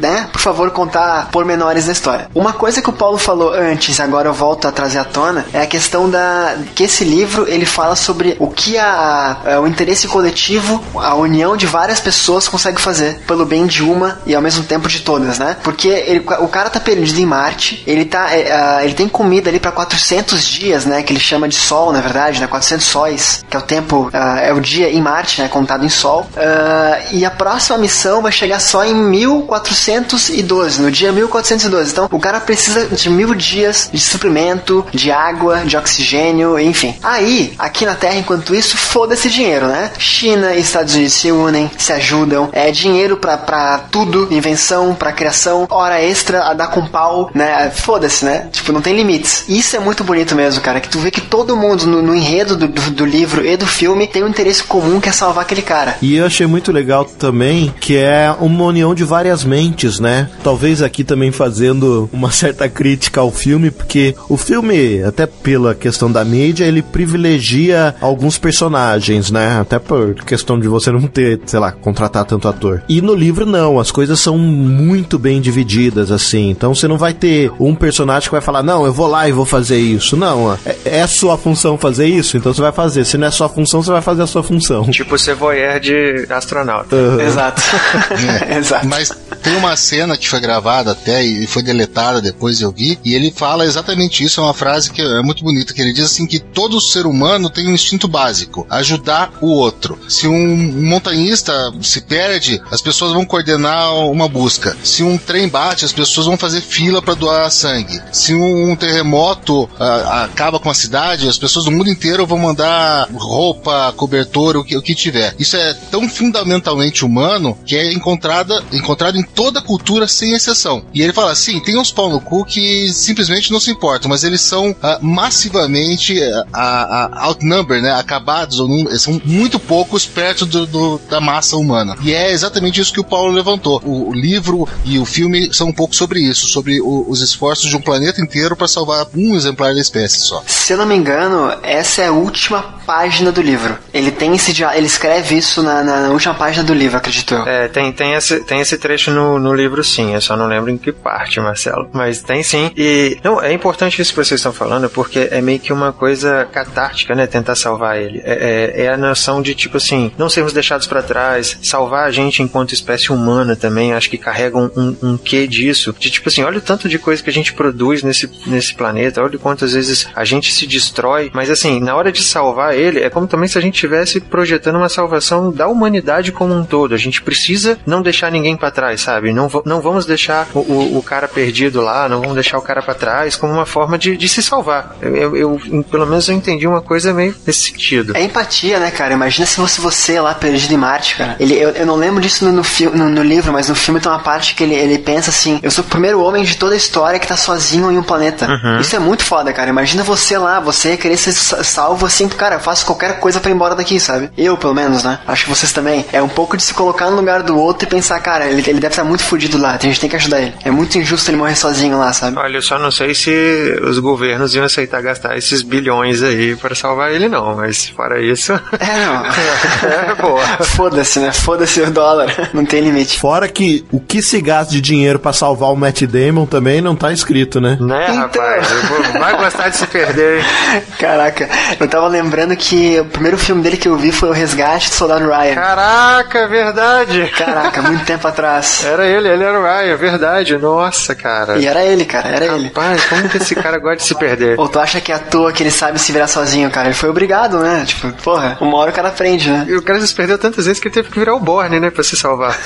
né? Por favor, contar pormenores da história. Uma coisa que o Paulo falou antes, agora eu volto a trazer à tona, é a questão da que esse livro ele fala sobre o que a, a, o interesse coletivo, a união de várias pessoas consegue fazer pelo bem de uma e ao mesmo tempo de todas, né? Porque ele, o cara tá perdido em Marte, ele tá uh, ele tem comida ali para 400 dias, né? Que ele chama de sol, na verdade, né? 400 sóis, que é o tempo, uh, é o dia em Marte, né? Contado em sol. Uh, e a próxima missão vai chegar só em 1412, no dia 1412. Então o cara precisa de mil dias de suprimento, de água, de oxigênio, enfim. Aí, aqui na Terra, enquanto isso, foda-se dinheiro, né? China e Estados Unidos se unem, se ajudam. É dinheiro pra, pra tudo, invenção, pra criação, hora extra a dar com pau, né? Foda-se, né? Tipo, não tem limites. Isso é muito bonito mesmo, cara. Que tu vê que todo mundo no, no enredo do, do, do, livro e do filme tem um interesse comum que é salvar aquele cara. E eu achei muito legal também que é uma união de várias mentes, né? Talvez aqui também fazendo uma certa crítica ao filme, porque o filme, até pela questão da mídia, ele privilegia alguns personagens, né? Até por questão de você não ter, sei lá, contratar tanto ator. E no livro não, as coisas são muito bem divididas assim. Então você não vai ter um personagem que vai falar: "Não, eu vou lá e vou fazer isso". Não, é, é sua função fazer isso, então você vai fazer. Se não é sua função, você vai fazer a sua função. Tipo ser voyeur de astronauta. Uhum. Exato. É, Exato. Mas tem uma cena que foi gravada até e foi deletada depois eu vi, e ele fala exatamente isso, é uma frase que é muito bonita, que ele diz assim que todo ser humano tem um instinto básico, ajudar o outro. Se um montanhista se perde, as pessoas vão coordenar uma busca. Se um trem bate, as pessoas vão fazer fila para doar sangue. Se um terremoto acaba com a cidade, as pessoas do mundo inteiro vão mandar roupa, cobertor, o que, o que tiver. Isso é tão fundamentalmente humano que é encontrada, encontrado em toda cultura sem exceção. E ele fala assim, tem uns pau no cu que que simplesmente não se importam, mas eles são ah, massivamente ah, ah, outnumbered, né? Acabados, ou num- são muito poucos perto do, do- da massa humana. E é exatamente isso que o Paulo levantou. O, o livro e o filme são um pouco sobre isso, sobre o- os esforços de um planeta inteiro para salvar um exemplar da espécie só. Se eu não me engano, essa é a última página do livro. Ele tem esse dia- ele escreve isso na, na- na última página do livro, acredito eu. É, tem, tem, esse, tem esse trecho no, no livro sim, eu só não lembro em que parte, Marcelo. Mas tem sim. E não, é importante isso que vocês estão falando, porque é meio que uma coisa catártica, né? Tentar salvar ele. É, é, é a noção de, tipo assim, não sermos deixados pra trás, salvar a gente enquanto espécie humana também, acho que carrega um, um, um quê disso. De tipo assim, olha o tanto de coisa que a gente produz nesse, nesse planeta, olha quantas vezes a gente se destrói, mas assim, na hora de salvar ele, é como também se a gente estivesse projetando uma salvação da humanidade como um todo. A gente precisa não deixar ninguém pra trás, sabe? Não, não vamos deixar o, o, o cara perdido lá, não vamos deixar o cara pra trás como uma forma de, de se salvar. Eu, eu- pelo menos eu entendi uma coisa meio nesse sentido. É empatia, né, cara? Imagina se fosse você lá perdido em Marte, cara. Ele, eu, eu não lembro disso no, no, no- livro, mas no filme tem uma parte que ele, ele pensa assim: eu sou o primeiro homem de toda a história que tá sozinho em um planeta. Uhum. Isso é muito foda, cara. Imagina você lá, você querer ser sa- salvo assim, cara, eu faço qualquer coisa pra ir embora daqui, sabe? Eu, pelo menos, né? Acho que vocês também. É um pouco de se colocar no lugar do outro e pensar, cara, ele, ele deve estar muito fudido lá, a gente tem que ajudar ele. É muito injusto ele morrer sozinho lá, sabe? Olha, eu só não sei se os governos iam aceitar gastar esses bilhões aí pra salvar ele, não. Mas fora isso. É, não. é boa. Foda-se, né? Foda-se o dólar. Não tem limite. Fora que o que se gasta de dinheiro pra salvar o Matt Damon também não tá escrito, né? Né, rapaz? Eu vou- Vai gostar de se perder, hein? Caraca, eu tava lembrando que o primeiro filme dele que eu vi foi O Resgate do Soldado Ryan. Caraca, é verdade. Caraca, muito tempo atrás. Era ele, ele era o Ryan, verdade. Nossa, cara. E era ele, cara, era ele. Rapaz, como que esse cara gosta de se perder? Ou tu acha que é à toa que ele sabe se virar sozinho, cara? Ele foi obrigado, né? Tipo, porra, uma hora o cara aprende, né? E o cara se perdeu tantas vezes que ele teve que virar o Borne, né, pra se salvar.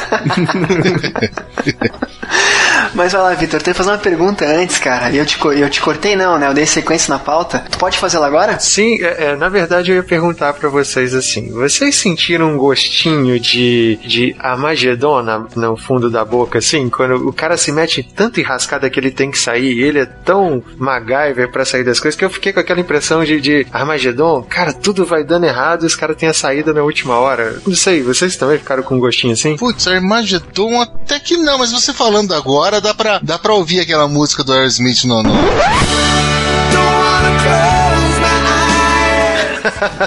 Mas vai lá, Vitor, eu tenho que fazer uma pergunta antes, cara. E eu te, eu te cortei, não, né? Eu dei sequência na pauta. Tu pode fazê-la agora? Sim, é, é, na verdade eu ia perguntar pra vocês assim: vocês sentiram um gostinho de, de Armagedon na- no fundo da boca, assim? Quando o cara se mete em tanta enrascada que ele tem que sair, ele é tão MacGyver pra sair das coisas, que eu fiquei com aquela impressão de, de Armagedon, cara, tudo vai dando errado e os caras têm a saída na última hora. Não sei, vocês também ficaram com um gostinho assim? Putz, Armagedon até que não, mas você falando agora, dá pra, dá pra ouvir aquela música do Aerosmith no, no,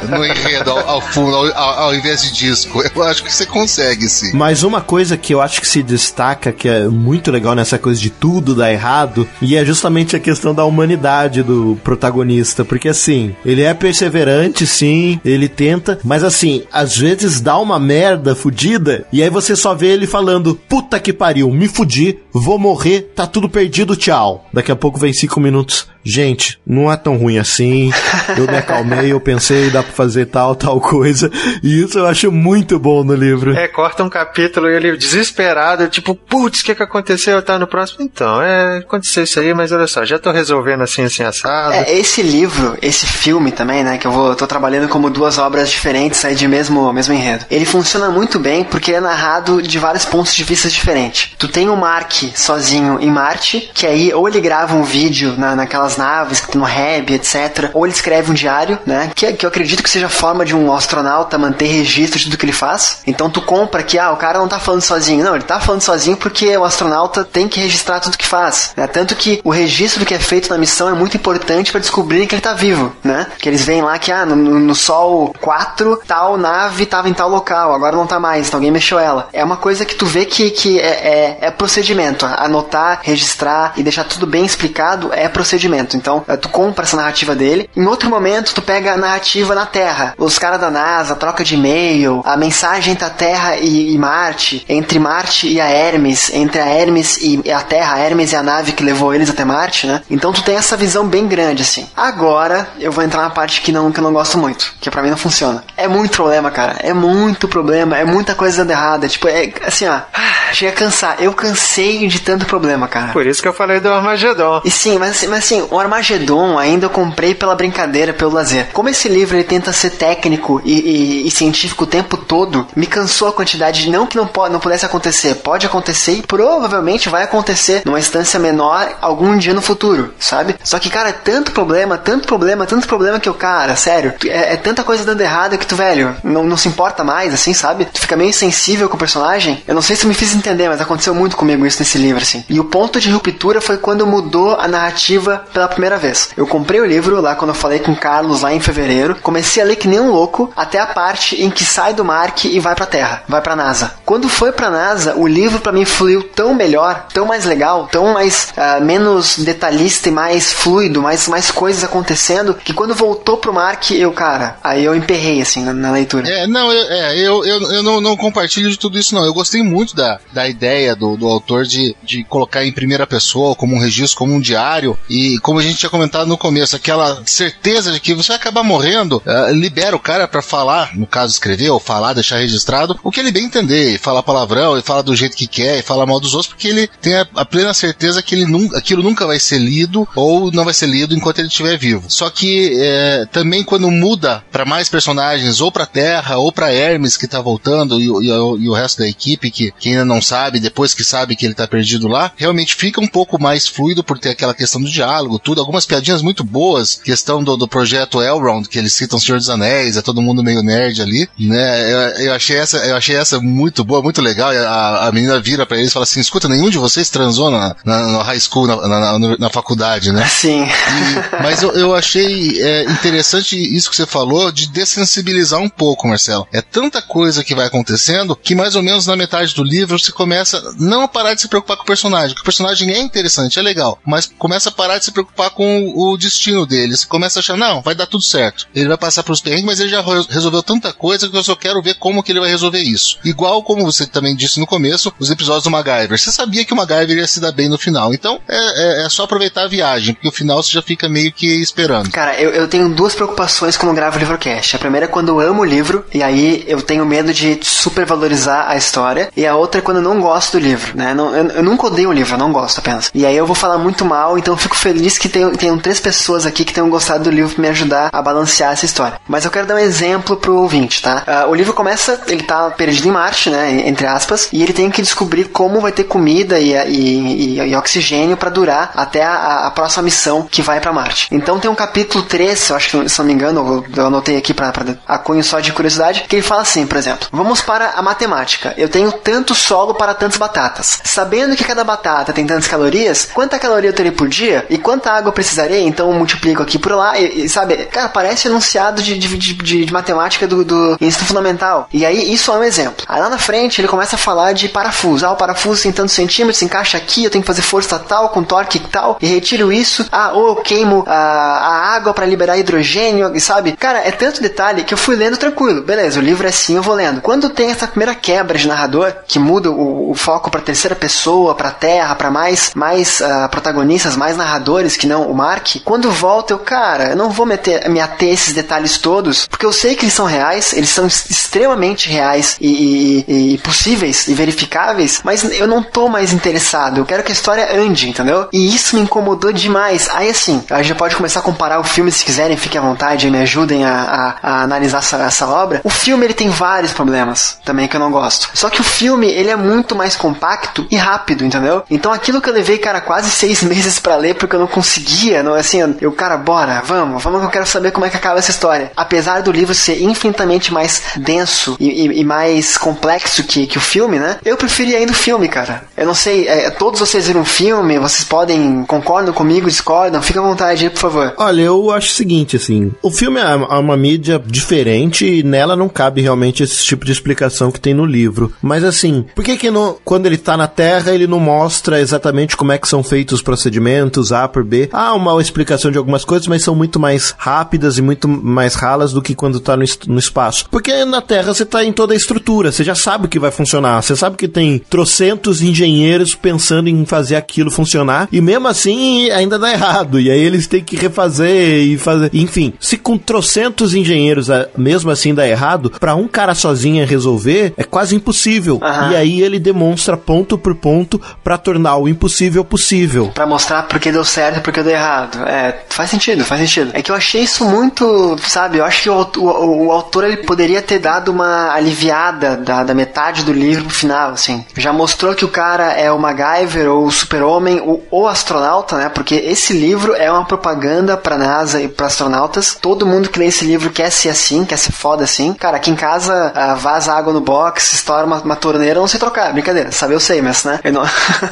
no enredo, ao, ao fundo, ao, ao- invés de disco. Eu acho que você consegue, sim. Mas uma coisa que eu acho que se destaca, que é muito legal nessa coisa de tudo dar errado, e é justamente a questão da humanidade do protagonista. Porque assim, ele é perseverante, sim, ele tenta, mas assim, às vezes dá uma merda fudida, e aí você só vê ele falando: puta que pariu, me fudi, vou morrer, tá tudo perdido, tchau. Daqui a pouco vem cinco minutos. Gente, não é tão ruim assim. Eu me acalmei, eu pensei, dá pra fazer tal, tal coisa. E isso eu acho muito bom no livro. É, corta um capítulo e ele desesperado, tipo, putz, o que que aconteceu? Tá no próximo? Então, é, aconteceu isso aí, mas olha só, já tô resolvendo assim, assim, assado. É, esse livro, esse filme também, né? Que eu vou, tô trabalhando como duas obras diferentes aí de mesmo, mesmo enredo. Ele funciona muito bem porque é narrado de vários pontos de vista diferentes. Tu tem o Mark sozinho em Marte, que aí ou ele grava um vídeo na, naquelas naves, no Reb, etc. Ou ele escreve um diário, né? Que, que eu acredito que seja a forma de um astronauta manter registro de tudo que ele faz. Então tu compra que, ah, o cara não tá falando sozinho. Não, ele tá falando sozinho porque o astronauta tem que registrar tudo que faz. Né? Tanto que o registro do que é feito na missão é muito importante para descobrirem que ele tá vivo, né? Que eles veem lá que, ah, no, no- no Sol 4, tal nave tava em tal local, agora não tá mais, então alguém mexeu ela. É uma coisa que tu vê que, que é, é, é procedimento. Anotar, registrar e deixar tudo bem explicado é procedimento. Então, eh, tu compra essa narrativa dele. Em outro momento, tu pega a narrativa na Terra. Os caras da NASA, a troca de e-mail, a mensagem entre a Terra e, e Marte, entre Marte e a Hermes, entre a Hermes e a Terra, a Hermes e a nave que levou eles até Marte, né? Então tu tem essa visão bem grande, assim. Agora, eu vou entrar na parte que não, que eu não gosto muito, que pra mim não funciona. É muito problema, cara. É muito problema, é muita coisa dando errada. Tipo, é assim, ó. chega a cansar. Eu cansei de tanto problema, cara. Por isso que eu falei do Armagedon. E sim, mas, mas assim, o Armagedon ainda eu comprei pela brincadeira, pelo lazer. Como esse livro ele tenta ser técnico e, e, e científico o tempo todo, me cansou a quantidade de não que não, pode, não pudesse acontecer. Pode acontecer e provavelmente vai acontecer numa instância menor algum dia no futuro, sabe? Só que, cara, é tanto problema, tanto problema, tanto problema que o cara, sério, é, é tanta coisa dando errado que tu, velho, não, não se importa mais, assim, sabe? Tu fica meio sensível com o personagem. Eu não sei se me fiz entender, mas aconteceu muito comigo isso nesse livro, assim. E o ponto de ruptura foi quando mudou a narrativa pela primeira vez. Eu comprei o livro lá quando eu falei com o Carlos lá em fevereiro, comecei a ler que nem um louco até a parte em que sai do Mark e vai pra Terra, vai pra NASA. Quando foi pra NASA, o livro para mim fluiu tão melhor, tão mais legal, tão mais uh, menos detalhista e mais fluido, mais mais coisas acontecendo, que quando voltou pro Mark, eu, cara, aí eu emperrei assim na, na leitura. É, não, eu, é, eu, eu, eu não, não compartilho de tudo isso, não. Eu gostei muito da, da ideia do, do autor de, de colocar em primeira pessoa, como um registro, como um diário, e como a gente tinha comentado no começo, aquela certeza de que você vai acabar morrendo, uh, libera o cara para falar, no caso escrever ou falar, deixar registrado, o que ele bem entender, e falar palavrão, e falar do jeito que quer, e falar mal dos outros, porque ele tem a, a plena certeza que ele aquilo nunca vai ser lido, ou não vai ser lido enquanto ele estiver vivo. Só que é, também quando muda para mais personagens, ou pra Terra, ou pra Hermes que tá voltando, e, e, e o resto da equipe que, que, ainda não sabe, depois que sabe que ele tá perdido lá, realmente fica um pouco mais fluido por ter aquela questão do diálogo, tudo, algumas piadinhas muito boas, questão do, do projeto Elrond, que eles citam Senhor dos Anéis, é todo mundo meio nerd ali, né? Eu, eu achei essa, eu achei essa muito boa, muito legal. A, a menina vira para eles e fala assim: escuta, nenhum de vocês transou na, na, na high school, na, na, na, na faculdade, né? Sim. E, mas eu, eu achei é, interessante isso que você falou de dessensibilizar um pouco, Marcelo. É tanta coisa que vai acontecendo que mais ou menos na metade do livro você começa não a parar de se preocupar com o personagem, que o personagem é interessante, é legal, mas começa a parar de se preocupar com o destino dele. Você começa a achar, não, vai dar tudo certo. Ele vai passar pelos perrengues, mas ele já resolveu tanta coisa que eu só quero ver como que ele vai resolver isso. Igual como você também disse no começo, os episódios do MacGyver. Você sabia que o MacGyver ia se dar bem no final. Então é, é, é só aproveitar a viagem, porque o final você já fica meio que esperando. Cara, eu, eu tenho duas preocupações quando gravo o Livrocast. A primeira é quando eu amo o livro, e aí eu tenho medo de supervalorizar a história. E a outra é quando eu não gosto do livro, né? Não, eu, eu, nunca odeio um livro, eu não gosto apenas. E aí eu vou falar muito mal, então eu fico feliz que tenham, tenham três pessoas aqui que tenham gostado do livro pra me ajudar a balancear essa história. Mas eu quero dar um exemplo pro ouvinte, tá? Uh, o livro começa, ele tá perdido em Marte, né? Entre aspas, e ele tem que descobrir como vai ter comida e, e, e, e oxigênio para durar até a, a, próxima missão que vai para Marte. Então tem um capítulo 3, eu acho que, se não me engano, eu anotei aqui para a cunho só de curiosidade, que ele fala assim, por exemplo, vamos para a matemática. Eu tenho tanto solo para tantas batatas. Sabendo que cada batata tem tantas calorias, quanta caloria eu terei por dia e quanta água eu precisarei, então eu multiplico aqui por lá, e, e sabe, cara, parece enunciado de, de, de, de matemática do, do ensino fundamental. E aí, isso é um exemplo. Aí lá na frente, ele começa a falar de parafuso. Ah, o parafuso tem tantos centímetros, encaixa aqui, eu tenho que fazer força tal, com torque tal, e retiro isso. Ah, ou eu queimo a, a água para liberar hidrogênio, sabe? Cara, é tanto detalhe que eu fui lendo tranquilo. Beleza, o livro é assim, eu vou lendo. Quando tem essa primeira quebra de narrador, que muda o, o foco para terceira pessoa, para terra, para mais, mais uh, protagonistas, mais narradores que não o Mark, quando volta eu, cara, eu não vou meter, me ater esses detalhes todos, porque eu sei que eles são reais, eles são extremamente reais e, e, e, possíveis e verificáveis, mas eu não tô mais interessado. Eu quero que a história ande, entendeu? E isso me incomodou demais. Aí assim, a gente pode começar a comparar o filme se quiserem, fiquem à vontade me ajudem a, a, a analisar essa, essa, obra. O filme ele tem vários problemas também que eu não gosto. Só que o filme ele é muito mais compacto e rápido, entendeu? Então aquilo que eu levei, cara, quase seis meses para ler porque eu não conseguia, não é assim, eu, cara, bora, vamos, vamos que eu quero saber como é que acaba essa história. Apesar do livro ser infinitamente mais denso e, e, e mais complexo que, que o filme, né? Eu preferi ainda o filme, cara. Eu não sei, é, todos vocês viram o filme, vocês podem, concordam comigo, discordam, fica à vontade aí, por favor. Olha, eu acho o seguinte, assim, o filme é uma mídia diferente e nela não cabe realmente esse tipo de explicação que tem no livro. Mas assim, por que que não, quando ele tá na Terra, ele não mostra exatamente como é que são feitos os procedimentos, A por B? Há uma explicação de algumas coisas, mas são muito mais rápidas e muito mais ralas do que quando tá no, no espaço. Porque na Terra você tá em toda a estrutura, você já sabe o que vai funcionar, você sabe que tem trocentos engenheiros pensando em fazer aquilo funcionar e mesmo assim ainda dá errado. E aí eles têm que refazer e fazer. Enfim, se com trocentos engenheiros mesmo assim dá errado, para um cara sozinho resolver é quase impossível. Uhum. E aí ele demonstra ponto por ponto para tornar o impossível possível. Pra mostrar porque deu certo e porque deu errado. É, faz sentido, faz sentido. É que eu achei isso muito, sabe? Eu acho que o, o, o autor ele poderia ter dado uma aliviada da, da metade do livro pro final, assim. Já mostrou que o cara é o MacGyver ou o Super-Homem ou o astronauta, né? Porque esse livro é uma propaganda pra NASA e pra astronautas. Todo mundo que lê esse livro quer ser assim, quer ser foda assim. Cara, aqui em casa ah, vaza água no box, estoura uma, uma torneira, eu não sei trocar. Brincadeira, sabe eu sei, mas né? Eu não,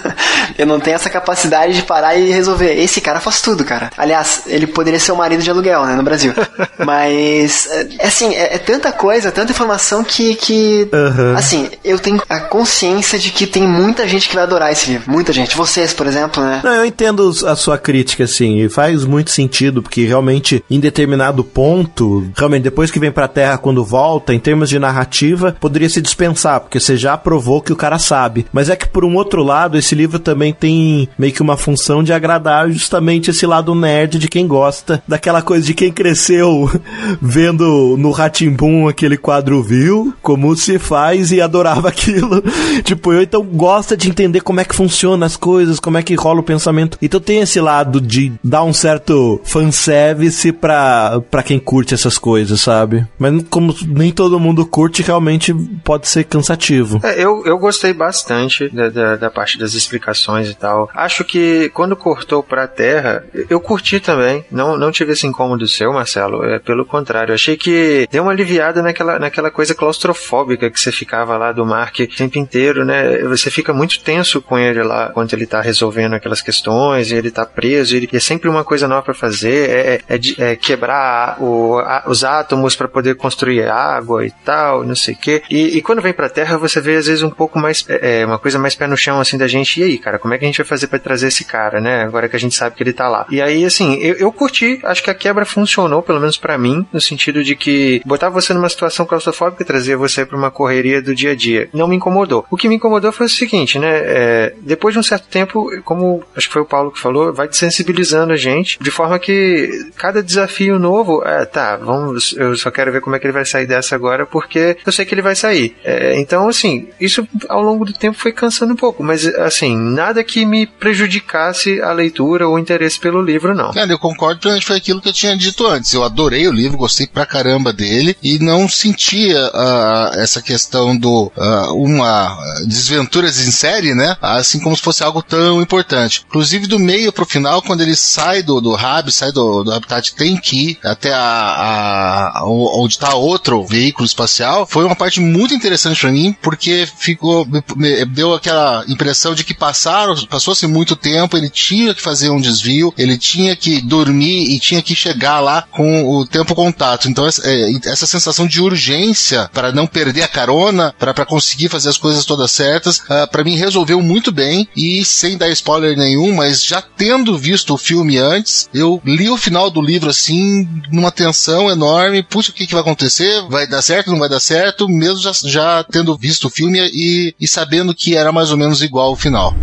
eu não tenho essa capacidade de parar e resolver. Esse cara faz tudo, cara. Aliás, ele poderia ser o marido de aluguel, né? No Brasil. mas, é assim, é, é tanta coisa, tanta informação que, que Aham. assim, eu tenho a consciência de que tem muita gente que vai adorar esse livro. Muita gente. Vocês, por exemplo, né? Não, eu entendo a sua crítica, assim, e faz muito sentido, porque realmente, em determinado ponto, realmente, depois que vem pra Terra, quando volta, em termos de narrativa, poderia se dispensar, porque você já provou que o cara sabe. Mas é que, por um outro lado, esse livro também tem meio que uma função de agradar justamente esse lado nerd de quem gosta daquela coisa de quem cresceu vendo no Ratimbum aquele quadro viu, como se faz e adorava aquilo. tipo, eu então gosta de entender como é que funciona as coisas, como é que rola o pensamento. Então tem esse lado de dar um certo fanservice pra, pra quem curte essas coisas, sabe? Mas como nem todo mundo curte, realmente pode ser cansativo. É, eu, eu gostei bastante da, da, da parte das explicações e tal. Acho que quando cortou pra terra, eu curti também. Não, não tive esse incômodo seu, Marcelo. É, pelo contrário, achei que deu uma aliviada naquela, naquela coisa claustrofóbica que você ficava lá do Mark o tempo inteiro, né? Você fica muito tenso com ele lá quando ele tá resolvendo aquelas questões e ele tá preso. E é sempre uma coisa nova pra fazer. É, é- é é quebrar o- a- os átomos pra poder construir água e tal, não sei o quê. E, e quando vem pra Terra, você vê às vezes um pouco mais, é, é, uma coisa mais pé no chão assim da gente. E aí, cara, como é que a gente vai fazer pra trazer esse cara, né? Agora que a gente sabe que ele tá lá. E aí, assim, eu, eu curti. Acho que a quebra funcionou, pelo menos pra mim, no sentido de que botava você numa situação claustrofóbica e trazia você pra uma correria do dia a dia. Não me incomodou. O que me incomodou foi o seguinte, né? é, depois de um certo tempo, como acho que foi o Paulo que falou, vai desensibilizando a gente, de forma que cada desafio novo, é, tá, vamos, eu só quero ver como é que ele vai sair dessa agora, porque eu sei que ele vai sair. É, então, assim, isso ao longo do tempo foi cansando um pouco, mas assim, nada que me prejudicasse a leitura o interesse pelo livro, não. Cara, eu concordo plenamente foi aquilo que eu tinha dito antes. Eu adorei o livro, gostei pra caramba dele e não sentia ah, essa questão do ah, uma desventuras em série, né? Assim como se fosse algo tão importante. Inclusive do meio pro final, quando ele sai do, do hub, sai do, do habitat, tem que ir até a, a- onde está outro veículo espacial, foi uma parte muito interessante pra mim, porque ficou me- me- deu aquela impressão de que passaram, passou-se muito tempo, ele tinha que fazer um desvio, ele tinha que dormir e tinha que chegar lá com o tempo contato. Então essa, é, sensação de urgência para não perder a carona, para conseguir fazer as coisas todas certas, ah, pra mim resolveu muito bem e sem dar spoiler nenhum, mas já tendo visto o filme antes, eu li o final do livro assim numa tensão enorme. Puxa, o que, que vai acontecer? Vai dar certo? Não vai dar certo? Mesmo já, já tendo visto o filme e, e sabendo que era mais ou menos igual o final.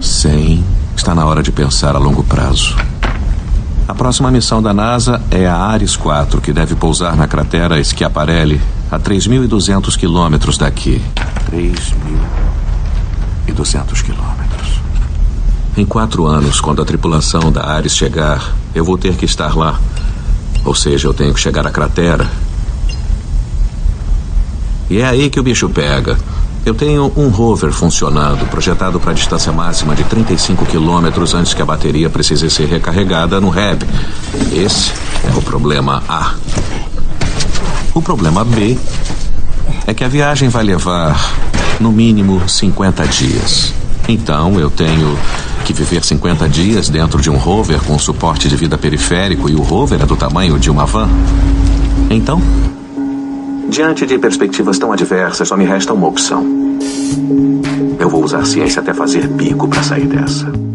Sim, está na hora de pensar a longo prazo. A próxima missão da NASA é a Ares 4, que deve pousar na cratera Schiaparelli, a 3.200 quilômetros daqui. 3.200 quilômetros. Em quatro anos, quando a tripulação da Ares chegar, eu vou ter que estar lá. Ou seja, eu tenho que chegar à cratera. E é aí que o bicho pega. Eu tenho um rover funcionando, projetado para distância máxima de 35 quilômetros antes que a bateria precise ser recarregada no REB. Esse é o problema A. O problema B é que a viagem vai levar, no mínimo, 50 dias. Então eu tenho que viver 50 dias dentro de um rover com suporte de vida periférico e o rover é do tamanho de uma van. Então, Diante de perspectivas tão adversas, só me resta uma opção. Eu vou usar ciência até fazer bico para sair dessa.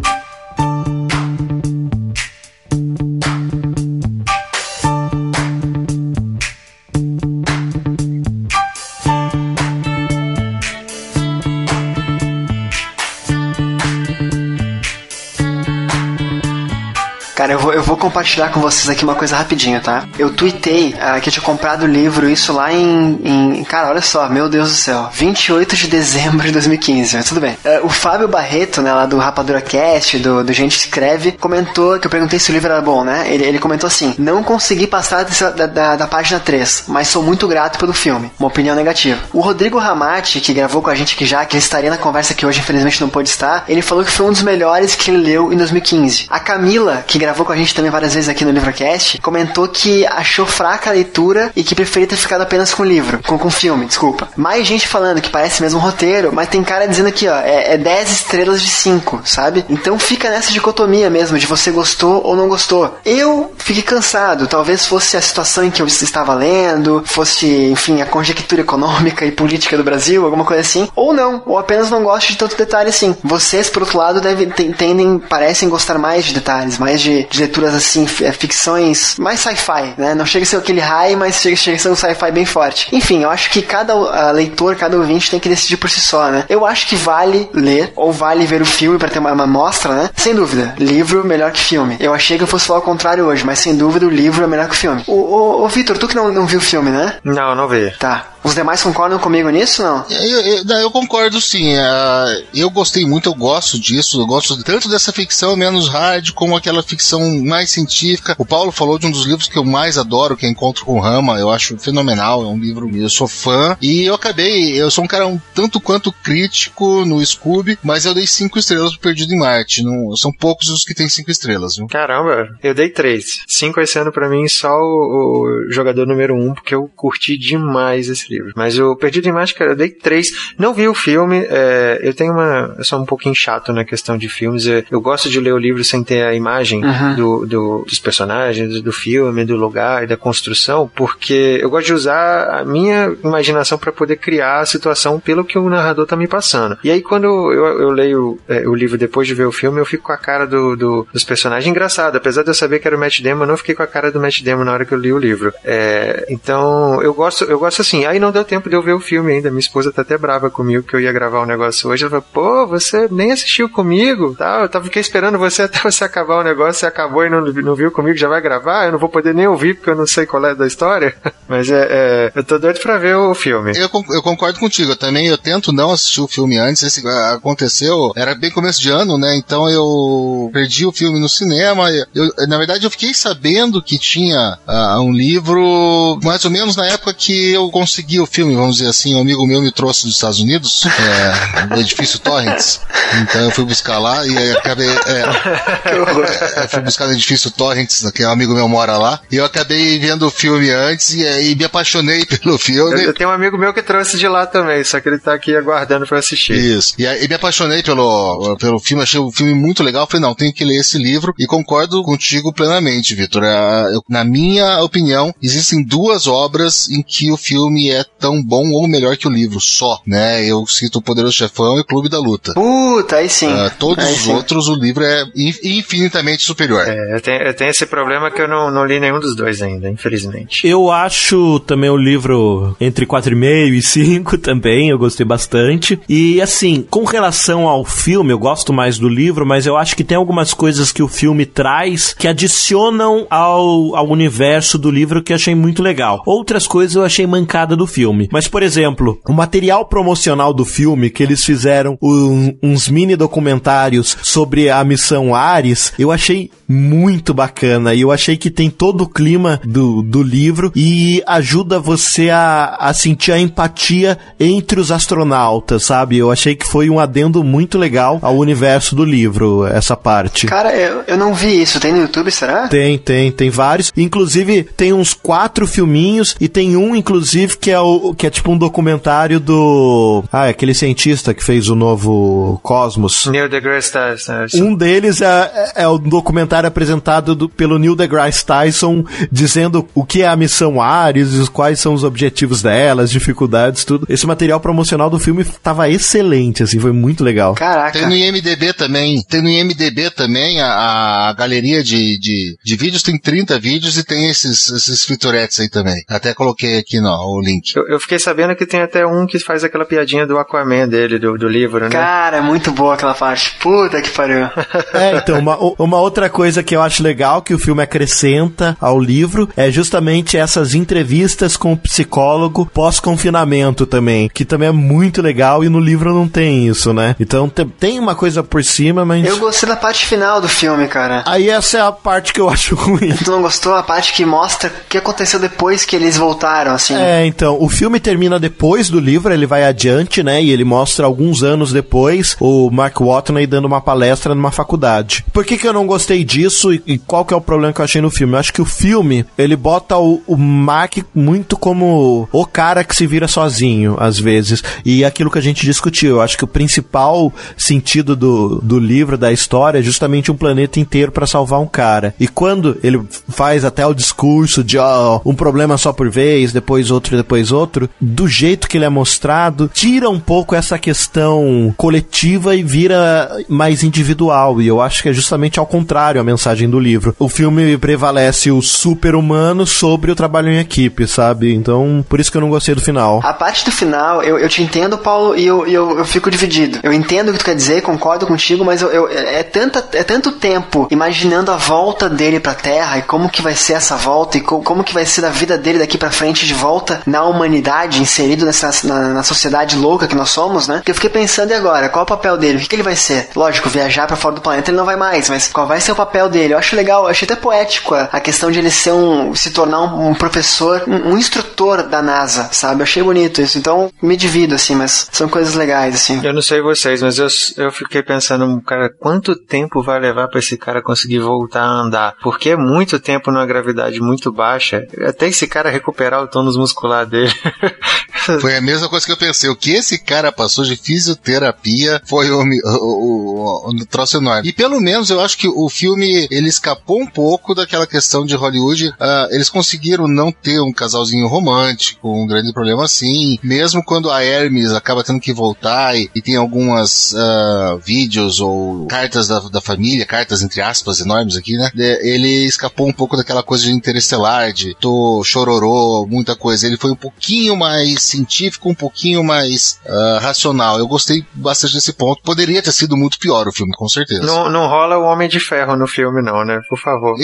Compartilhar com vocês aqui uma coisa rapidinho, tá? Eu tuitei uh, que eu tinha comprado o livro, isso lá em, em, Cara, olha só, meu Deus do céu. 28 de dezembro de 2015, mas tudo bem. Uh, o Fábio Barreto, né, lá do Rapadura Cast, do, do Gente Escreve, comentou que eu perguntei se o livro era bom, né? Ele, ele comentou assim: Não consegui passar da, da, da página 3, mas sou muito grato pelo filme. Uma opinião negativa. O Rodrigo Ramati, que gravou com a gente aqui já, que ele estaria na conversa que hoje infelizmente não pôde estar, ele falou que foi um dos melhores que ele leu em 2015. A Camila, que gravou com a gente também várias vezes aqui no Livrocast, comentou que achou fraca a leitura e que preferia ter ficado apenas com o livro, com, com o filme, desculpa. Mais gente falando que parece mesmo um roteiro, mas tem cara dizendo aqui, ó, é, é 10 estrelas de 5, sabe? Então fica nessa dicotomia mesmo, de você gostou ou não gostou. Eu fiquei cansado, talvez fosse a situação em que eu estava lendo, fosse, enfim, a conjectura econômica e política do Brasil, alguma coisa assim, ou não, ou apenas não gosto de tanto detalhe assim. Vocês, por outro lado, devem, tendem, parecem gostar mais de detalhes, mais de, de leituras assim, é, ficções mais sci-fi, né? Não chega a ser aquele high, mas chega, chega a ser um sci-fi bem forte. Enfim, eu acho que cada uh, leitor, cada ouvinte tem que decidir por si só, né? Eu acho que vale ler ou vale ver o filme para ter uma, uma mostra, né? Sem dúvida, livro melhor que filme. Eu achei que eu fosse falar o contrário hoje, mas sem dúvida o livro é melhor que o filme. Ô, ô, ô Vitor, tu que não, não viu o filme, né? Não, não vi. Tá. Os demais concordam comigo nisso, não? Eu, eu, eu concordo sim. Uh, eu gostei muito, eu gosto disso. Eu gosto tanto dessa ficção menos hard como aquela ficção mais científica. O Paulo falou de um dos livros que eu mais adoro, que é Encontro com Rama. Eu acho fenomenal. É um livro, eu sou fã. E eu acabei, eu sou um cara um tanto quanto crítico no Scooby, mas eu dei cinco estrelas pro Perdido em Marte. Não, são poucos os que têm cinco estrelas, viu? Caramba, eu dei três. Cinco esse ano pra mim só o, o jogador número um, porque eu curti demais esse livro. Mas o Perdido em cara, eu dei três. Não vi o filme, é, eu tenho uma. Eu sou um pouquinho chato na questão de filmes. Eu, eu gosto de ler o livro sem ter a imagem uhum. do, do, dos personagens, do filme, do lugar e da construção, porque eu gosto de usar a minha imaginação para poder criar a situação pelo que o narrador tá me passando. E aí, quando eu, eu leio é, o livro depois de ver o filme, eu fico com a cara do, do, dos personagens. Engraçado, apesar de eu saber que era o Matt Damon, eu não fiquei com a cara do Matt Damon na hora que eu li o livro. É, então, eu gosto, eu gosto assim. Aí não deu tempo de eu ver o filme ainda. Minha esposa tá até brava comigo que eu ia gravar o um negócio hoje. Ela falou, pô, você nem assistiu comigo, tá? Eu tava, fiquei esperando você até você acabar o negócio, você acabou e não, não viu comigo, já vai gravar? Eu não vou poder nem ouvir porque eu não sei qual é da história. Mas é, é eu tô doido pra ver o filme. Eu, eu concordo contigo, eu também eu tento não assistir o filme antes. Esse, aconteceu, era bem começo de ano, né? Então eu perdi o filme no cinema. Eu, na verdade, eu fiquei sabendo que tinha uh, um livro mais ou menos na época que eu consegui o filme, vamos dizer assim. Um amigo meu me trouxe dos Estados Unidos, é, do edifício Torrents. Então eu fui buscar lá e acabei. É, fui buscar no edifício Torrents, que um amigo meu mora lá. E eu acabei vendo o filme antes e, e me apaixonei pelo filme. Eu, eu, tenho um amigo meu que trouxe de lá também, só que ele tá aqui aguardando pra assistir. Isso. E aí me apaixonei pelo, pelo filme, achei o filme muito legal. Falei, não, tenho que ler esse livro. E concordo contigo plenamente, Vitor. É, na minha opinião, existem duas obras em que o filme é tão bom ou melhor que o livro, só, né? Eu cito O Poderoso Chefão e O Clube da Luta. Puta, aí sim. Uh, todos aí os sim. outros, o livro é infinitamente superior. É, eu tenho, eu tenho esse problema que eu não, não li nenhum dos dois ainda, infelizmente. Eu acho também o livro entre 4,5 e 5 também, eu gostei bastante. E assim, com relação ao filme, eu gosto mais do livro, mas eu acho que tem algumas coisas que o filme traz que adicionam ao, ao universo do livro que eu achei muito legal. Outras coisas eu achei mancada do filme. Mas, por exemplo, o material promocional do filme, que eles fizeram um, uns mini documentários sobre a missão Ares, eu achei muito bacana. E eu achei que tem todo o clima do, do livro e ajuda você a, a sentir a empatia entre os astronautas, sabe? Eu achei que foi um adendo muito legal ao universo do livro, essa parte. Cara, eu, eu não vi isso. Tem no YouTube, será? Tem, tem, tem vários. Inclusive, tem uns quatro filminhos e tem um, inclusive, que é o que é tipo um documentário do. Ah, é aquele cientista que fez o novo Cosmos. Neil deGrasse Tyson. Um deles é, é o documentário apresentado do, pelo Neil deGrasse Tyson dizendo o que é a missão Ares, e quais são os objetivos dela, as dificuldades, tudo. Esse material promocional do filme tava excelente, assim, foi muito legal. Caraca. Tem no IMDB também, tem no IMDB também a, a galeria de, de, de, vídeos, tem 30 vídeos e tem esses, esses featurettes aí também. Até coloquei aqui no, o link. Eu, eu fiquei sabendo que tem até um que faz aquela piadinha do Aquaman dele, do, do livro, né? Cara, é muito boa aquela parte. Puta que pariu. É, então, uma, uma outra coisa que eu acho legal que o filme acrescenta ao livro é justamente essas entrevistas com o psicólogo pós-confinamento também, que também é muito legal e no livro não tem isso, né? Então te- tem uma coisa por cima, mas. Eu gostei da parte final do filme, cara. Aí essa é a parte que eu acho ruim. Tu não gostou? A parte que mostra o que aconteceu depois que eles voltaram, assim. É, então, o filme termina depois do livro, ele vai adiante, né? E ele mostra alguns anos depois o Mark Watney dando uma palestra numa faculdade. Por que, que eu não gostei disso e, e qual que é o problema que eu achei no filme? Eu acho que o filme, ele bota o, o Mark muito como o cara que se vira sozinho, às vezes. E aquilo que a gente discutiu, eu acho que o principal sentido do, do livro, da história, é justamente um planeta inteiro para salvar um cara. E quando ele faz até o discurso de ó, um problema só por vez, depois outro, depois outro, do jeito que ele é mostrado, tira um pouco essa questão coletiva e vira mais individual. E eu acho que é justamente ao contrário a mensagem do livro. O filme prevalece o super-humano sobre o trabalho em equipe, sabe? Então, por isso que eu não gostei do final. A parte do final, eu, eu te entendo, Paulo, e eu, eu, eu fico dividido. Eu entendo o que tu quer dizer, concordo contigo, mas eu, eu- é, tanta, é tanto tempo imaginando a volta dele pra Terra e como que vai ser essa volta e co- como que vai ser a vida dele daqui pra frente de volta na humanidade, inserido nessa, na, na sociedade louca que nós somos, né? Que eu fiquei pensando, e agora? Qual o papel dele? O que, que ele vai ser? Lógico, viajar pra fora do planeta ele não vai mais, mas qual vai ser o papel dele? Eu acho legal, eu achei até poético a, questão de ele ser um, se tornar um, um professor, um, um instrutor da NASA, sabe? Eu achei bonito isso, então me divido, assim, mas são coisas legais, assim. Eu não sei vocês, mas eu, eu fiquei pensando, cara, quanto tempo vai levar pra esse cara conseguir voltar a andar? Porque é muito tempo numa gravidade muito baixa, até esse cara recuperar o tônus muscular dele. Foi a mesma coisa que eu pensei. O que esse cara passou de fisioterapia foi o, o, o, o troço enorme. E pelo menos eu acho que o filme ele escapou um pouco daquela questão de Hollywood. Ah, eles conseguiram não ter um casalzinho romântico, um grande problema assim. Mesmo quando a Hermes acaba tendo que voltar e, e tem algumas ah, vídeos ou cartas da, da família, cartas entre aspas enormes aqui, né? Ele escapou um pouco daquela coisa de interestelar, de tô chororô, muita coisa. Ele foi um pouquinho mais científico, um pouquinho mais ah, racional. Eu gostei bastante desse ponto. Poderia ter sido muito pior o filme, com certeza. não, não rola o Homem de Ferro no filme, não, né? Por favor.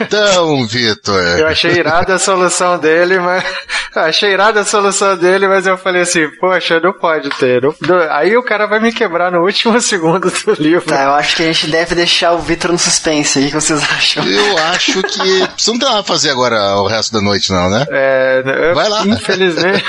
Então, Vitor. Eu achei irada a solução dele, mas. achei irada a solução dele, mas eu falei assim, poxa, não pode ter. não- Aí o cara vai me quebrar no último segundo do livro. Tá, eu acho que a gente deve deixar o Victor no suspense. O que que vocês acham? Eu acho que. Você não tem nada a fazer agora o resto da noite, não, né? É, eu- Vai lá. Infelizmente.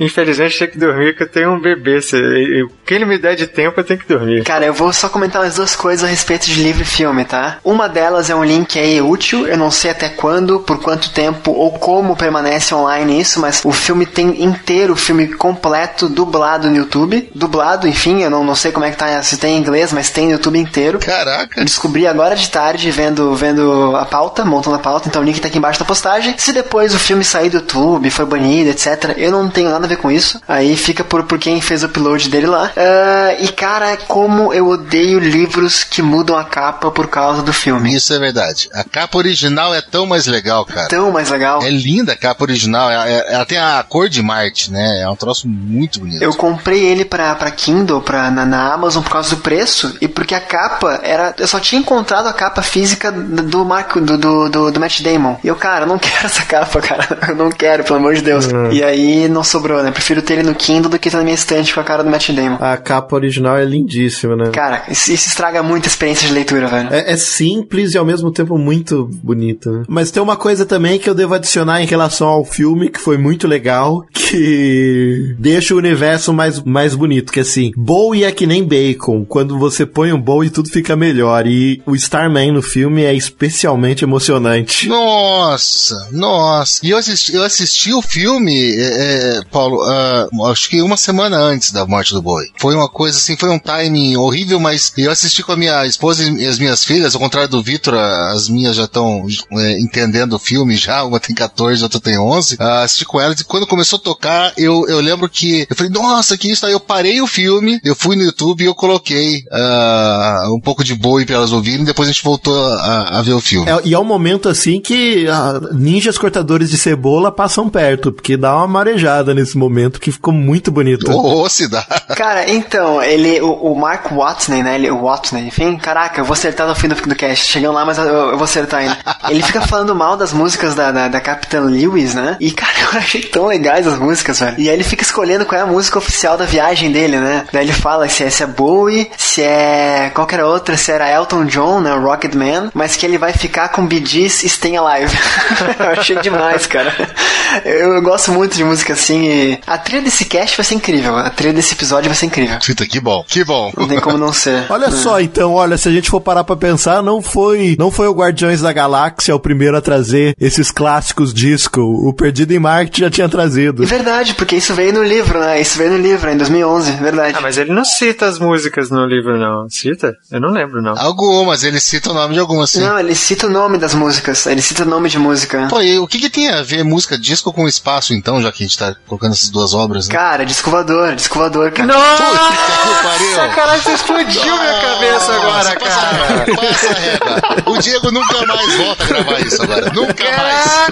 Infelizmente tem que dormir, que eu tenho um bebê. Se, o que ele me der de tempo, eu tenho que dormir. Cara, eu vou só comentar umas duas coisas a respeito de livro e filme, tá? Uma delas é um link aí útil, eu não sei até quando, por quanto tempo ou como permanece online isso, mas o filme tem inteiro, o filme completo, dublado no YouTube. Dublado, enfim, eu não, não sei como é que tá, se tem em inglês, mas tem no YouTube inteiro. Caraca. Descobri agora de tarde, vendo, vendo a pauta, montando a pauta, então o link tá aqui embaixo da postagem. Se depois o filme sair do YouTube, foi banido, etc., eu não tenho nada a ver com isso. Aí fica por, por quem fez o upload dele lá. Ah, e cara, como eu odeio livros que mudam a capa por causa do filme. Isso é verdade. A capa original é tão mais legal, cara. Tão mais legal. É linda a capa original. é- é- Ela tem a cor de Marte, né? É um troço muito bonito. Eu comprei ele pra, pra Kindle, pra, na, na Amazon, por causa do preço, e porque a capa era. Eu só tinha encontrado a capa física do Marco, do, do, do, do Matt Damon. E eu, cara, eu não quero essa capa, cara. Eu não quero, pelo amor de Deus. E aí não sobrou, né? Prefiro ter ele no Kindle do que ter na minha estante com a cara do Matt Damon. A capa original é lindíssima, né? Cara, isso, isso estraga muito a experiência de leitura, velho. É, é simples e ao mesmo tempo muito bonito, né? Mas tem uma coisa também que eu devo adicionar em relação ao filme, que foi muito legal, que deixa o universo mais, mais bonito, que assim, Bowie é que nem bacon. Quando você põe um Bowie, tudo fica melhor. E o Starman no filme é especialmente emocionante. Nossa, nossa. E eu assisti, eu assisti o filme, é, é, Paulo, uh, acho que uma semana antes da morte do boi. Foi uma coisa assim, foi um timing horrível, mas eu assisti com a minha esposa e as minhas filhas, ao contrário do Vitor, as minhas já estão é, entendendo o filme já, uma tem 14, outra tem 11. Uh, assisti com elas e quando começou a tocar, eu, eu lembro que eu falei, nossa, que isso aí. Eu parei o filme, eu fui no YouTube e eu coloquei uh, um pouco de boi para elas ouvirem, depois a gente voltou a, a ver o filme. É, e é um momento assim que ninjas cortadores de cebola passam perto, porque dá uma marejada nesse momento que ficou muito bonito. Ô, oh, se dá. Cara, então, ele, o, o Mark Watney, né? Ele, o Watney, enfim, caraca, eu vou acertar no fim do, do cast. Chegando lá, mas eu, eu vou acertar ainda. Ele fica falando mal das músicas da, da, da Capitã Lewis, né? E, cara, eu achei tão legais as músicas, velho. E aí ele fica escolhendo qual é a música oficial da viagem dele, né? Daí ele fala se é, se é Bowie, se é qualquer outra, se era Elton John, né? Rocket Man, mas que ele vai ficar com Bee Gees Stay Alive. eu achei demais, cara. Eu, eu, gosto muito de música assim e a trilha desse cast vai ser incrível. A trilha desse episódio vai ser incrível. Fita, que bom, que bom. Não tem como não ser. Olha né? só, então, olha, se a gente for parar pra pensar, não foi, não foi o Guardiões da Galáxia o primeiro a trazer esses clássicos disco. O Perdido em Marte já tinha trazido. É verdade, porque isso veio no livro, né? Isso veio no livro, em 2011, verdade. Ah, mas ele não cita as músicas no livro, não. Cita? Eu não lembro, não. Algumas, ele cita o nome de algumas, sim. Não, ele cita o nome das músicas. Ele cita o nome de música. Pô, e o que, que tem a ver música disco com espaço, então, já que a gente tá colocando essas duas obras, né? Cara, disco voador, disco voador, cara. Nossa, que pariu! Sacanagem, você explodiu minha cabeça agora, cara. Passa, passa. O Diego nunca mais volta a gravar isso agora. Nunca mais.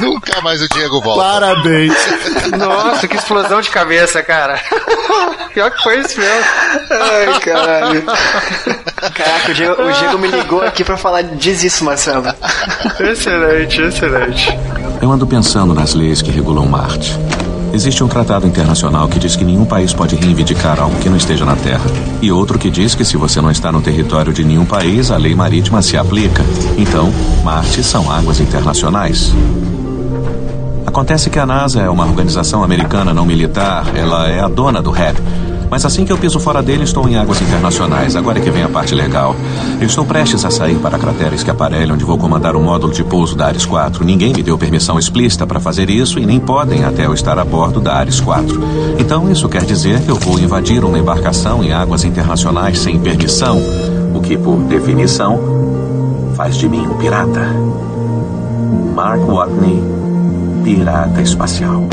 nunca mais o Diego volta. Parabéns. Nossa, que explosão de cabeça, cara. Pior que foi isso mesmo. Ai, caralho. Caraca, o Diego, o Diego me ligou aqui pra falar, diz isso, Marcelo. Excelente, excelente. Eu ando pensando nas leis que regulam Marte. Existe um tratado internacional que diz que nenhum país pode reivindicar algo que não esteja na Terra. E outro que diz que se você não está no território de nenhum país, a lei marítima se aplica. Então, Marte são águas internacionais. Acontece que a NASA é uma organização americana não militar, ela é a dona do REP. Mas assim que eu piso fora dele, estou em águas internacionais. Agora é que vem a parte legal. Eu estou prestes a sair para a cratera Escaparelli, onde vou comandar um módulo de pouso da Ares 4. Ninguém me deu permissão explícita para fazer isso e nem podem até eu estar a bordo da Ares 4. Então isso quer dizer que eu vou invadir uma embarcação em águas internacionais sem permissão, o que, por definição, faz de mim um pirata. Mark Watney, pirata espacial.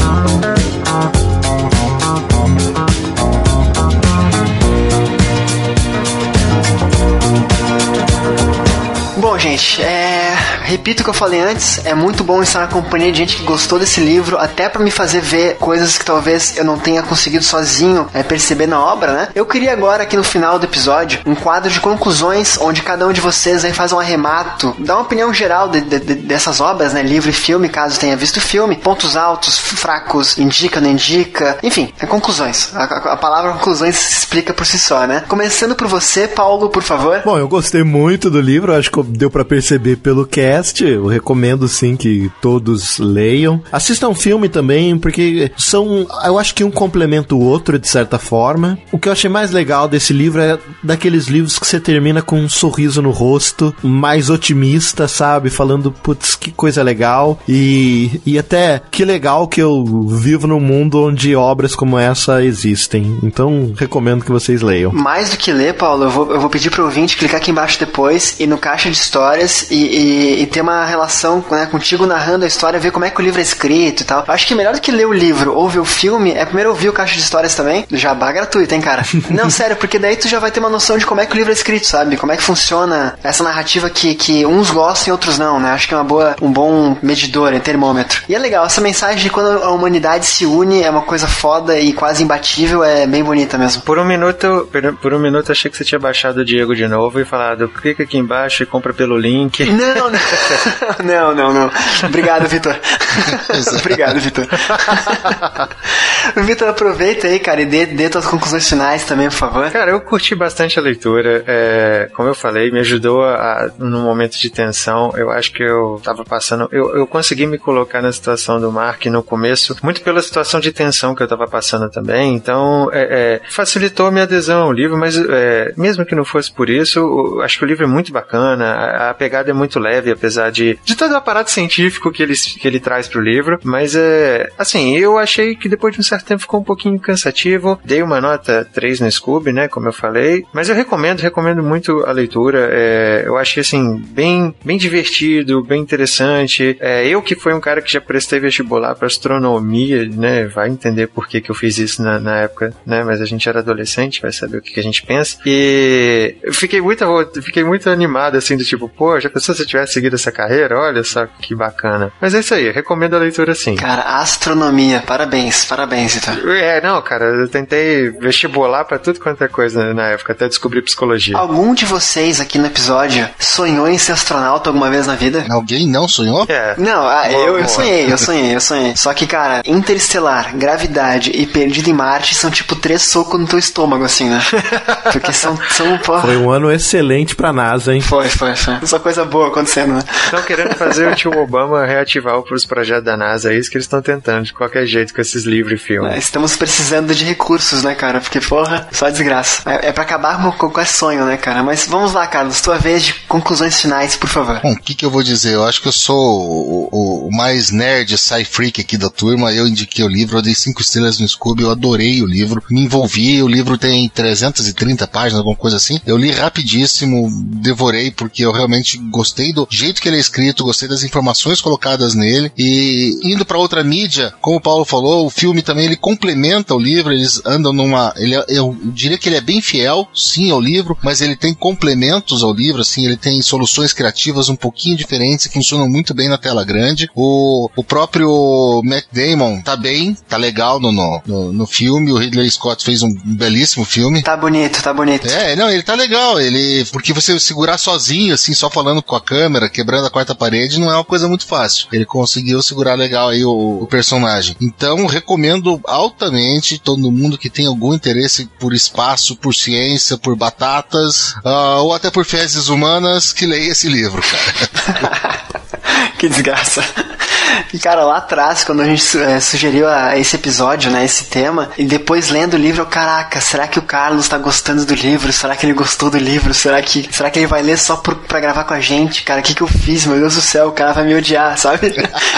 Bom, gente, é... repito o que eu falei antes, é muito bom estar na companhia de gente que gostou desse livro, até para me fazer ver coisas que talvez eu não tenha conseguido sozinho é, perceber na obra, né? Eu queria agora, aqui no final do episódio, um quadro de conclusões, onde cada um de vocês aí faz um arremato, dá uma opinião geral de, de, de, dessas obras, né? Livro e filme, caso tenha visto o filme, pontos altos, fracos, indica, não indica, enfim, é conclusões. A, a, a palavra conclusões se explica por si só, né? Começando por você, Paulo, por favor. Bom, eu gostei muito do livro, acho que deu para perceber pelo cast. Eu recomendo sim que todos leiam. Assistam filme também, porque são, eu acho que um complementa o outro de certa forma. O que eu achei mais legal desse livro é daqueles livros que você termina com um sorriso no rosto, mais otimista, sabe? Falando, putz, que coisa legal. E, e até que legal que eu vivo num mundo onde obras como essa existem. Então, recomendo que vocês leiam. Mais do que ler, Paulo, eu vou, eu vou pedir pro ouvinte clicar aqui embaixo depois e no caixa de histórias e, e, e ter uma relação né, contigo narrando a história, ver como é que o livro é escrito e tal. Acho que melhor do que ler o livro ou ver o filme é primeiro ouvir o caixa de histórias também. Jabá gratuito, hein, cara? Não, sério, porque daí tu já vai ter uma noção de como é que o livro é escrito, sabe? Como é que funciona essa narrativa que, que uns gostam e outros não, né? Acho que é uma boa, um bom medidor, um termômetro. E é legal, essa mensagem de quando a humanidade se une é uma coisa foda e quase imbatível, é bem bonita mesmo. Por um minuto, por um minuto achei que você tinha baixado o Diego de novo e falado, clica aqui embaixo e compra pelo link. Não, não. Não, não, não. Obrigado, Vitor. Obrigado, Vitor. Vitor, aproveita aí, cara, e dê, dê tuas conclusões finais também, por favor. Cara, eu curti bastante a leitura. É, como eu falei, me ajudou a, no momento de tensão. Eu acho que eu tava passando. Eu, eu consegui me colocar na situação do Mark no começo, muito pela situação de tensão que eu tava passando também. Então, é, é, facilitou a minha adesão ao livro, mas é, mesmo que não fosse por isso, acho que o livro é muito bacana. A, pegada é muito leve, apesar de, de todo o aparato científico que ele, que ele traz pro livro. Mas é. Assim, eu achei que depois de um certo tempo ficou um pouquinho cansativo. Dei uma nota 3 no Scooby, né? Como eu falei. Mas eu recomendo, recomendo muito a leitura. É, eu achei assim, bem, bem divertido, bem interessante. É, eu que fui um cara que já prestei vestibular para astronomia, né? Vai entender por que, que eu fiz isso na, na época, né? Mas a gente era adolescente, vai saber o que, que a gente pensa. E eu fiquei muito, fiquei muito animado, assim, do tipo, pô, já pensou se eu tivesse seguido essa carreira? Olha só que bacana. Mas é isso aí, recomendo a leitura sim. Cara, astronomia, parabéns, parabéns, então. É, não, cara, eu tentei vestibular pra tudo quanto é coisa na época, até descobrir psicologia. Algum de vocês aqui no episódio sonhou em ser astronauta alguma vez na vida? Alguém não sonhou? É. Não, ah, eu, eu sonhei, eu sonhei, eu sonhei. Só que, cara, interestelar, gravidade e perdido em Marte são tipo três socos no teu estômago, assim, né? Porque são. são pô, Foi um ano excelente pra NASA, hein? Foi, foi, foi. Só coisa boa acontecendo, né? Estão querendo fazer o tio Obama reativar os projetos da NASA, é isso que eles estão tentando, de qualquer jeito, com esses livros e filmes. É, Estamos precisando de recursos, né, cara? Porque, porra, só desgraça. É, é pra acabar com, com esse sonho, né, cara? Mas vamos lá, Carlos, tua vez de conclusões finais, por favor. Bom, o que, que eu vou dizer? Eu acho que eu sou o, o- o mais nerd sci-freak aqui da turma. Eu indiquei o livro, eu dei cinco estrelas no Scooby, eu adorei o livro, me envolvi. O livro tem 330 páginas, alguma coisa assim. Eu li rapidíssimo, devorei, porque eu realmente gostei do jeito que ele é escrito, gostei das informações colocadas nele. E indo pra outra mídia, como o Paulo falou, o filme também ele complementa o livro, eles andam numa. Ele, é- eu diria que ele é bem fiel, sim, ao livro, mas ele tem complementos ao livro, assim, ele tem soluções criativas um pouquinho diferentes que funcionam muito bem na tela grande. O, o próprio Matt Damon tá bem, tá legal no, no, no, no filme. O Ridley Scott fez um belíssimo filme. Tá bonito, tá bonito. É, não, ele tá legal. Ele. Porque você segurar sozinho, assim, só falando com a câmera, quebrando a quarta parede, não é uma coisa muito fácil. Ele conseguiu segurar legal aí o, o personagem. Então, recomendo altamente todo mundo que tem algum interesse por espaço, por ciência, por batatas, ah, ou até por fezes humanas, que leia esse livro, cara. que desgraça. E, cara, lá atrás, quando a gente eh, sugeriu a- esse episódio, né, esse tema, e depois lendo o livro, eu, caraca, será que o Carlos tá gostando do livro? Será que ele gostou do livro? Será que, será que ele vai ler só por, pra gravar com a gente? Cara, o que que eu fiz? Meu Deus do céu, o cara vai me odiar, sabe?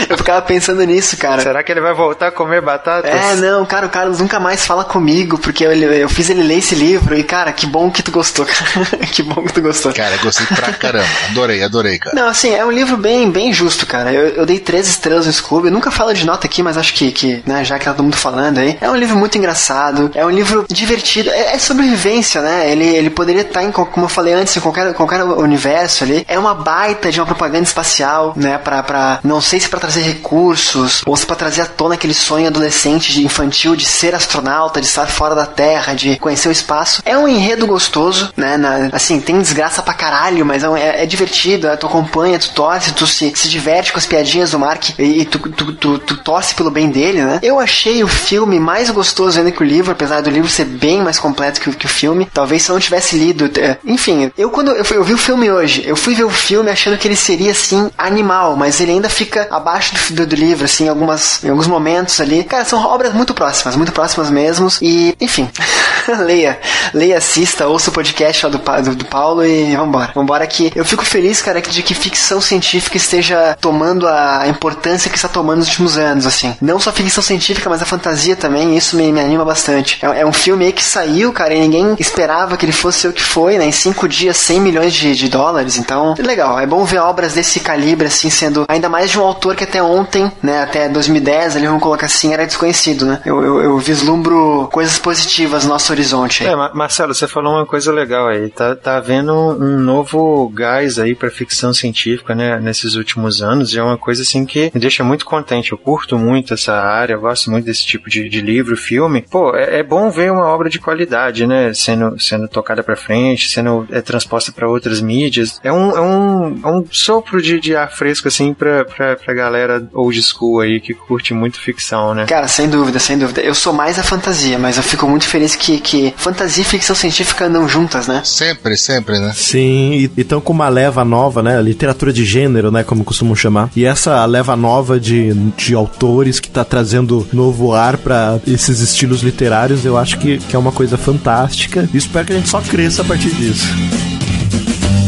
Eu ficava pensando nisso, cara. Será que ele vai voltar a comer batatas? É, não, cara, o Carlos nunca mais fala comigo, porque eu, eu fiz ele ler esse livro, e, cara, que bom que tu gostou, cara. que bom que tu gostou. Cara, gostei pra caramba. Adorei, adorei, cara. Não, assim, é um livro bem, bem justo, cara. Eu, eu dei três estrelas no Scooby. Nunca falo de nota aqui, mas acho que, que né, já que tá todo mundo falando aí. É um livro muito engraçado. É um livro divertido. É, é sobrevivência, né? Ele, ele poderia estar em, co- como eu falei antes, em qualquer, qualquer universo ali. É uma baita de uma propaganda espacial, né? Pra, pra não sei se pra trazer recursos ou se pra trazer à tona aquele sonho adolescente, de infantil, de ser astronauta, de estar fora da Terra, de conhecer o espaço. É um enredo gostoso, né? Na- assim, tem desgraça pra caralho, mas é, é- é divertido. é, Tu acompanha, tu torce, tu se, se diverte com as piadinhas do Mark e, tu, tu, tu, tu torce pelo bem dele, né? Eu achei o filme mais gostoso ainda que o livro, apesar do livro ser bem mais completo que, o- que o filme. Talvez se eu não tivesse lido. é, enfim, eu quando eu, fui- eu vi o filme hoje, eu fui ver o filme achando que ele seria assim, animal, mas ele ainda fica abaixo do, do, do livro, assim, em, algumas, em alguns momentos ali. Cara, são obras muito próximas, muito próximas mesmo. E, enfim, leia, leia, assista, ouça o podcast lá do, do, do Paulo e vambora. Vambora que eu fico feliz, cara, de que ficção científica esteja tomando a importância que está tomando nos últimos anos, assim. Não só ficção científica, mas a fantasia também, isso me, me anima bastante. É, é um filme aí que saiu, cara, e ninguém esperava que ele fosse o que foi, né? Em cinco dias, 100 milhões de, de dólares. Então, legal. É bom ver obras desse calibre, assim, sendo ainda mais de um autor que até ontem, né? Até 2010, ali vamos colocar assim, era desconhecido, né? Eu, eu, eu vislumbro coisas positivas no nosso horizonte aí. É, Ma- Marcelo, você falou uma coisa legal aí. Tá, tá havendo um novo gás aí pra ficção científica, né, nesses últimos anos. E é uma coisa assim que me deixa muito contente. Eu curto muito essa área, eu gosto muito desse tipo de, de livro, filme. Pô, é, é bom ver uma obra de qualidade, né, sendo, sendo tocada pra frente, sendo é, transposta pra outras mídias. É um, é um, é um sopro de, de ar fresco, assim, pra, pra, pra galera old school aí que curte muito ficção, né? Cara, sem dúvida, sem dúvida. Eu sou mais a fantasia, mas eu fico muito feliz que, que fantasia e ficção científica andam juntas, né? Sempre, sempre, né? Sim, e estão com uma leva nova, né? Literatura de gênero, né? Como costumam chamar. E essa leva nova de, de autores que tá trazendo novo ar pra esses estilos literários, eu acho que, que é uma coisa fantástica. E espero que a gente só cresça a partir disso.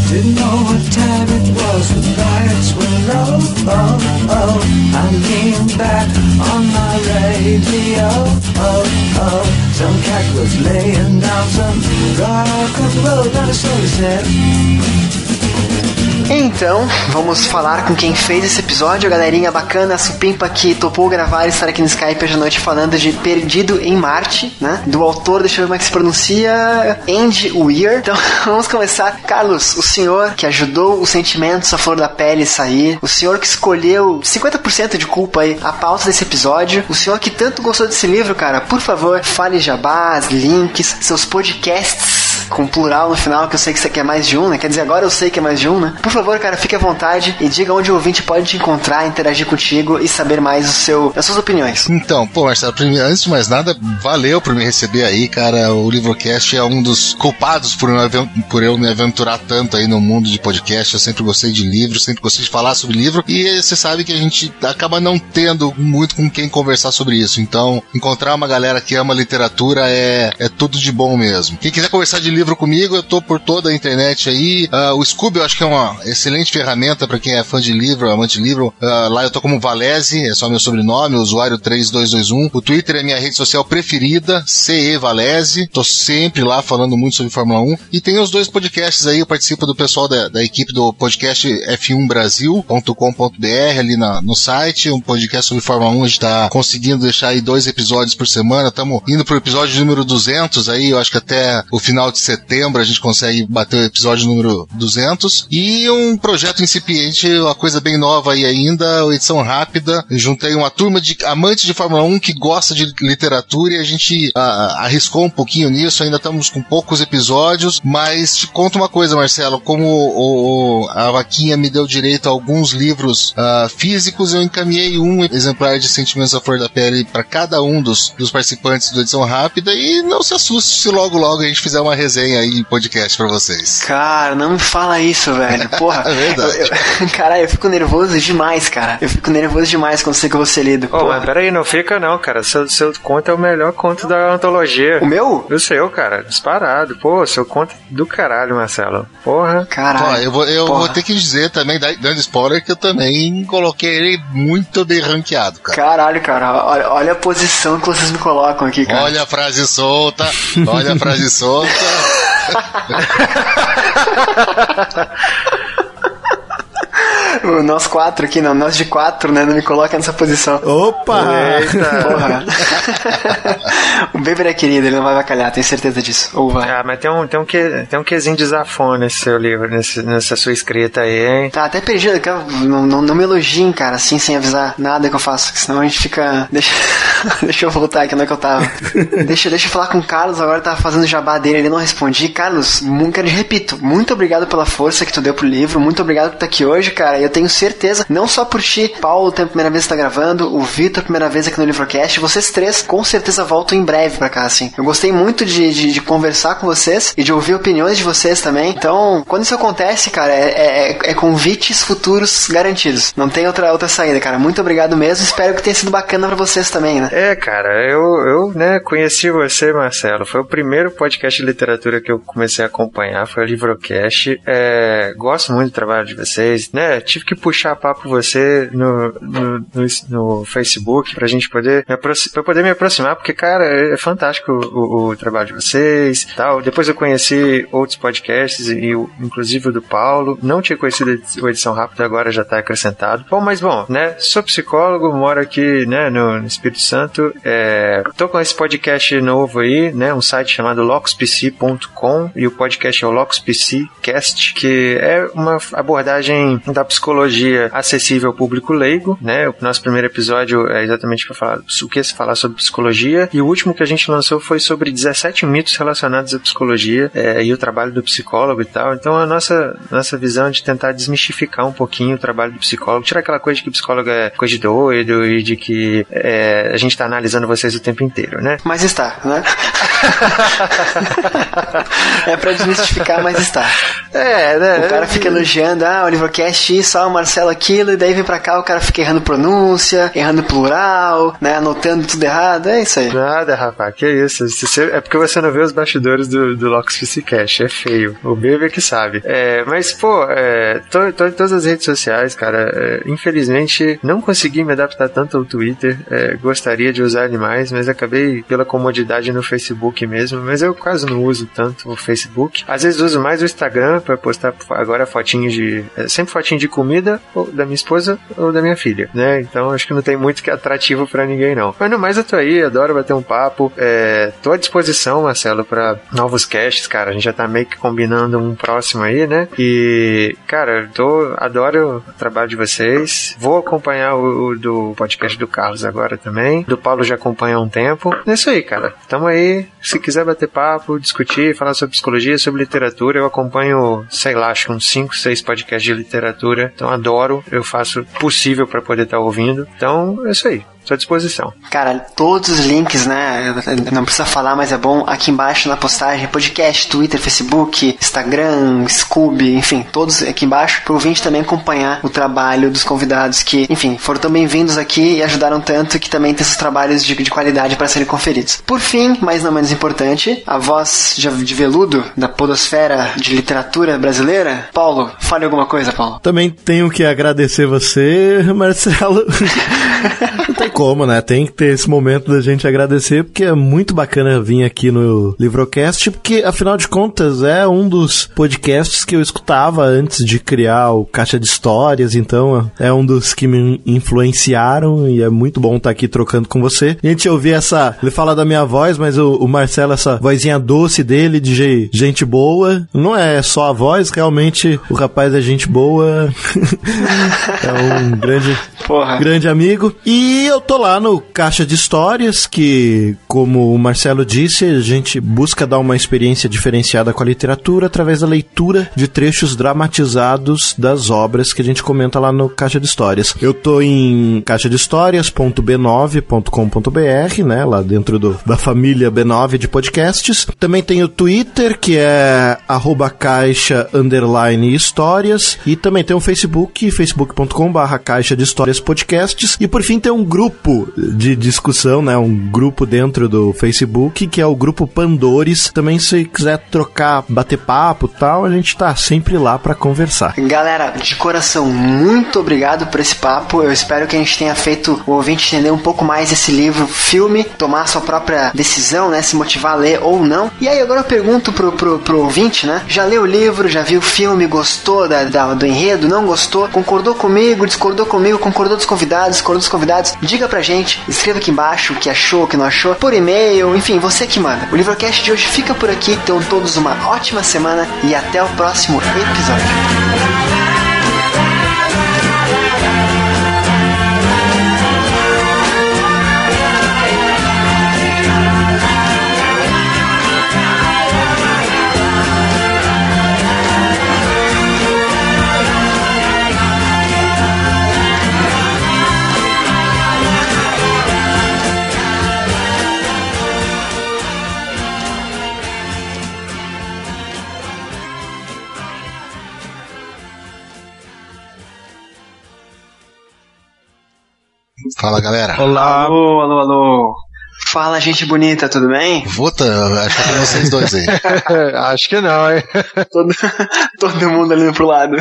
Didn't know what time it was, lights low. Oh, oh. I leaned back on my radio. Oh, oh. Some cat was laying down some rock and roll. Not a soul said. Então, vamos falar com quem fez esse episódio, a galerinha bacana, a Supimpa que topou gravar e estar aqui no Skype hoje à noite falando de Perdido em Marte, né? Do autor, deixa eu ver como é que se pronuncia, Andy Weir. Então, vamos começar. Carlos, o senhor que ajudou os sentimentos, a flor da pele sair, o senhor que escolheu 50% de culpa aí a pauta desse episódio, o senhor que tanto gostou desse livro, cara, por favor, fale jabás, links, seus podcasts com plural no final, que eu sei que você quer mais de um, né? Quer dizer, agora eu sei que é mais de um, né? Por favor, cara, fique à vontade e diga onde o ouvinte pode te encontrar, interagir contigo e saber mais o seu, as suas opiniões. Então, pô, Marcelo, primeiro, antes de mais nada, valeu por me receber aí, cara. O Livrocast é um dos culpados por, por eu me aventurar tanto aí no mundo de podcast. Eu sempre gostei de livro, sempre gostei de falar sobre livro. E você sabe que a gente acaba não tendo muito com quem conversar sobre isso. Então, encontrar uma galera que ama literatura é, é tudo de bom mesmo. Quem quiser conversar de livro comigo, eu tô por toda a internet aí. Uh, o Scooby eu acho que é uma excelente ferramenta para quem é fã de livro, amante de livro. Uh, lá eu tô como Valese, é só meu sobrenome, usuário 3221. O Twitter é minha rede social preferida, CE Valese. Tô sempre lá falando muito sobre Fórmula 1. E tem os dois podcasts aí, eu participo do pessoal da, da equipe do podcast f1brasil.com.br ali na, no site, um podcast sobre Fórmula 1. A gente tá conseguindo deixar aí dois episódios por semana. Estamos indo pro episódio número 200 aí, eu acho que até o final de setembro a gente consegue bater o episódio número 200. E um projeto incipiente, uma coisa bem nova aí ainda, edição rápida. Juntei uma turma de amantes de Fórmula 1 que gosta de literatura e a gente ah, arriscou um pouquinho nisso. Ainda estamos com poucos episódios, mas te conto uma coisa, Marcelo. Como o, o, a vaquinha me deu direito a alguns livros ah, físicos, eu encaminhei um exemplar de Sentimentos à Flor da Pele para cada um dos, dos participantes do Edição Rápida e não se assuste se logo logo a gente fizer uma resenha aí em podcast para vocês. Cara, não me fala isso, velho. Porra. é verdade. Eu, eu, cara, eu fico nervoso demais, cara. Eu fico nervoso demais quando sei que eu vou ser lido. Ô, oh, mas peraí, não fica não, cara. Seu, seu conto é o melhor conto da antologia. O meu? O seu, cara. Disparado. Pô, seu conto é do caralho, Marcelo. Porra. Caralho. Pô, eu, vou, eu vou ter que dizer também, dando spoiler, que eu também coloquei ele muito bem ranqueado, cara. Caralho, cara. Olha, olha a posição que vocês me colocam aqui, cara. Olha a frase solta. olha a frase solta. nós quatro aqui, não, nós de quatro, né? Não me coloca nessa posição. Opa! Porra. o Beber é querido, ele não vai bacalhar, tenho certeza disso. Ou vai. Ah, mas tem um, tem um, que, tem um quesinho de zafone nesse seu livro, nesse, nessa sua escrita aí, hein? Tá até perdido, não, não, não me elogiem, cara, assim, sem avisar nada que eu faço, senão a gente fica. Deixa, deixa eu voltar aqui, onde é que eu tava. deixa, deixa eu falar com o Carlos, agora tá fazendo jabá dele, ele não respondi. Carlos, quero, repito, muito obrigado pela força que tu deu pro livro, muito obrigado por estar aqui hoje, cara. Eu tenho certeza, não só por ti, Paulo, tem a primeira vez que tá gravando, o Vitor, primeira vez aqui no Livrocast, vocês três com certeza voltam em breve pra cá, assim. Eu gostei muito de, de, de conversar com vocês e de ouvir opiniões de vocês também. Então, quando isso acontece, cara, é, é, é convites futuros garantidos. Não tem outra, outra saída, cara. Muito obrigado mesmo. Espero que tenha sido bacana pra vocês também, né? É, cara, eu, eu né, conheci você, Marcelo. Foi o primeiro podcast de literatura que eu comecei a acompanhar, foi o Livrocast. É, gosto muito do trabalho de vocês, né? Tive que puxar papo você no, no, no, no Facebook pra gente poder me, pra poder me aproximar, porque, cara, é fantástico o, o, o trabalho de vocês tal. Depois eu conheci outros podcasts, e inclusive o do Paulo. Não tinha conhecido o Edição Rápida, agora já tá acrescentado. Bom, mas bom, né? Sou psicólogo, moro aqui, né, no, no Espírito Santo. É, tô com esse podcast novo aí, né? Um site chamado loxpc.com e o podcast é o LoxPCcast, que é uma abordagem da psicologia acessível ao público leigo, né? O nosso primeiro episódio é exatamente para falar o que se falar sobre psicologia e o último que a gente lançou foi sobre 17 mitos relacionados à psicologia é, e o trabalho do psicólogo e tal. Então a nossa nossa visão é de tentar desmistificar um pouquinho o trabalho do psicólogo, tirar aquela coisa de que psicólogo é coisa de doido e de que é, a gente está analisando vocês o tempo inteiro, né? Mas está, né? é pra desmistificar, mas está. É, né? O cara fica elogiando, ah, o livrocast isso, ah, o Marcelo aquilo, e daí vem pra cá, o cara fica errando pronúncia, errando plural, né, anotando tudo errado, é isso aí. Nada, rapaz, que isso. É porque você não vê os bastidores do, do Locks Cash, é feio. O Baby é que sabe. É, mas, pô, é, tô, tô em todas as redes sociais, cara. É, infelizmente, não consegui me adaptar tanto ao Twitter. É, gostaria de usar ele mais, mas acabei pela comodidade no Facebook mesmo. Mas eu quase não uso tanto o Facebook. Às vezes uso mais o Instagram pra postar agora fotinhos de. é, sempre fotinho de comida, ou da minha esposa ou da minha filha, né? Então acho que não tem muito que é atrativo pra ninguém, não. Mas no mais eu tô aí, adoro bater um papo. É, tô à disposição, Marcelo, pra novos casts, cara. A gente já tá meio que combinando um próximo aí, né? E, cara, tô, adoro o trabalho de vocês. Vou acompanhar o, o do podcast do Carlos agora também. Do Paulo já acompanha há um tempo. É isso aí, cara. Tamo aí. Se quiser bater papo, discutir, falar sobre psicologia, sobre literatura, eu acompanho, sei lá, acho que uns 5, 6 podcasts de literatura. Então adoro. Eu faço o possível pra poder estar ouvindo. Então, é isso aí. Tô à disposição. Cara, todos os links, né? Não precisa falar, mas é bom. Aqui embaixo na postagem, podcast, Twitter, Facebook, Instagram, Scooby, enfim, todos aqui embaixo. Pro ouvinte também acompanhar o trabalho dos convidados que, enfim, foram tão bem-vindos aqui e ajudaram tanto que também tem seus trabalhos de, de qualidade para serem conferidos. Por fim, mas não menos importante, a voz de, de veludo da podosfera de literatura brasileira. Paulo, fale alguma coisa, Paulo. Também tenho que agradecer você, Marcelo. Não tem como, né? Tem que ter esse momento da gente agradecer, porque é muito bacana vir aqui no Livrocast, porque afinal de contas é um dos podcasts que eu escutava antes de criar o Caixa de Histórias, então é um dos que me influenciaram e é muito bom estar aqui trocando com você. A gente ouvir essa. Ele fala da minha voz, mas o, o Marcelo, essa vozinha doce dele, de ge- gente boa. Não é só a voz, realmente o rapaz é gente boa. é um grande, grande amigo. E eu tô lá no Caixa de Histórias, que, como o Marcelo disse, a gente busca dar uma experiência diferenciada com a literatura através da leitura de trechos dramatizados das obras que a gente comenta lá no Caixa de Histórias. Eu tô em caixadehistórias.b9.com.br, né, lá dentro do, da família B9 de podcasts. Também tem o Twitter, que é arroba caixa histórias. E também tem o Facebook, facebook.com barra caixa de histórias podcasts. E por fim tem um grupo de discussão, né, um grupo dentro do Facebook, que é o grupo Pandores. Também se quiser trocar, bater papo tal, a gente tá sempre lá pra conversar. Galera, de coração, muito obrigado por esse papo. Eu espero que a gente tenha feito o ouvinte entender um pouco mais esse livro, filme, tomar sua própria decisão, né? Se motivar a ler ou não. E aí, agora eu pergunto pro, pro, pro ouvinte, né? Já leu o livro, já viu o filme, gostou da, da- do enredo, não gostou? Concordou comigo, discordou comigo, concordou dos convidados, discordou dos convidados? Diga pra gente, escreva aqui embaixo o que achou, o que não achou, por e-mail, enfim, você que manda. O Livrocast de hoje fica por aqui. Tenham todos uma ótima semana e até o próximo episódio. Fala, galera. Olá. Alô, alô, alô. Fala, gente bonita, tudo bem? Vota, acho que é vocês dois aí. Acho que não, hein? todo, todo mundo olhando pro lado.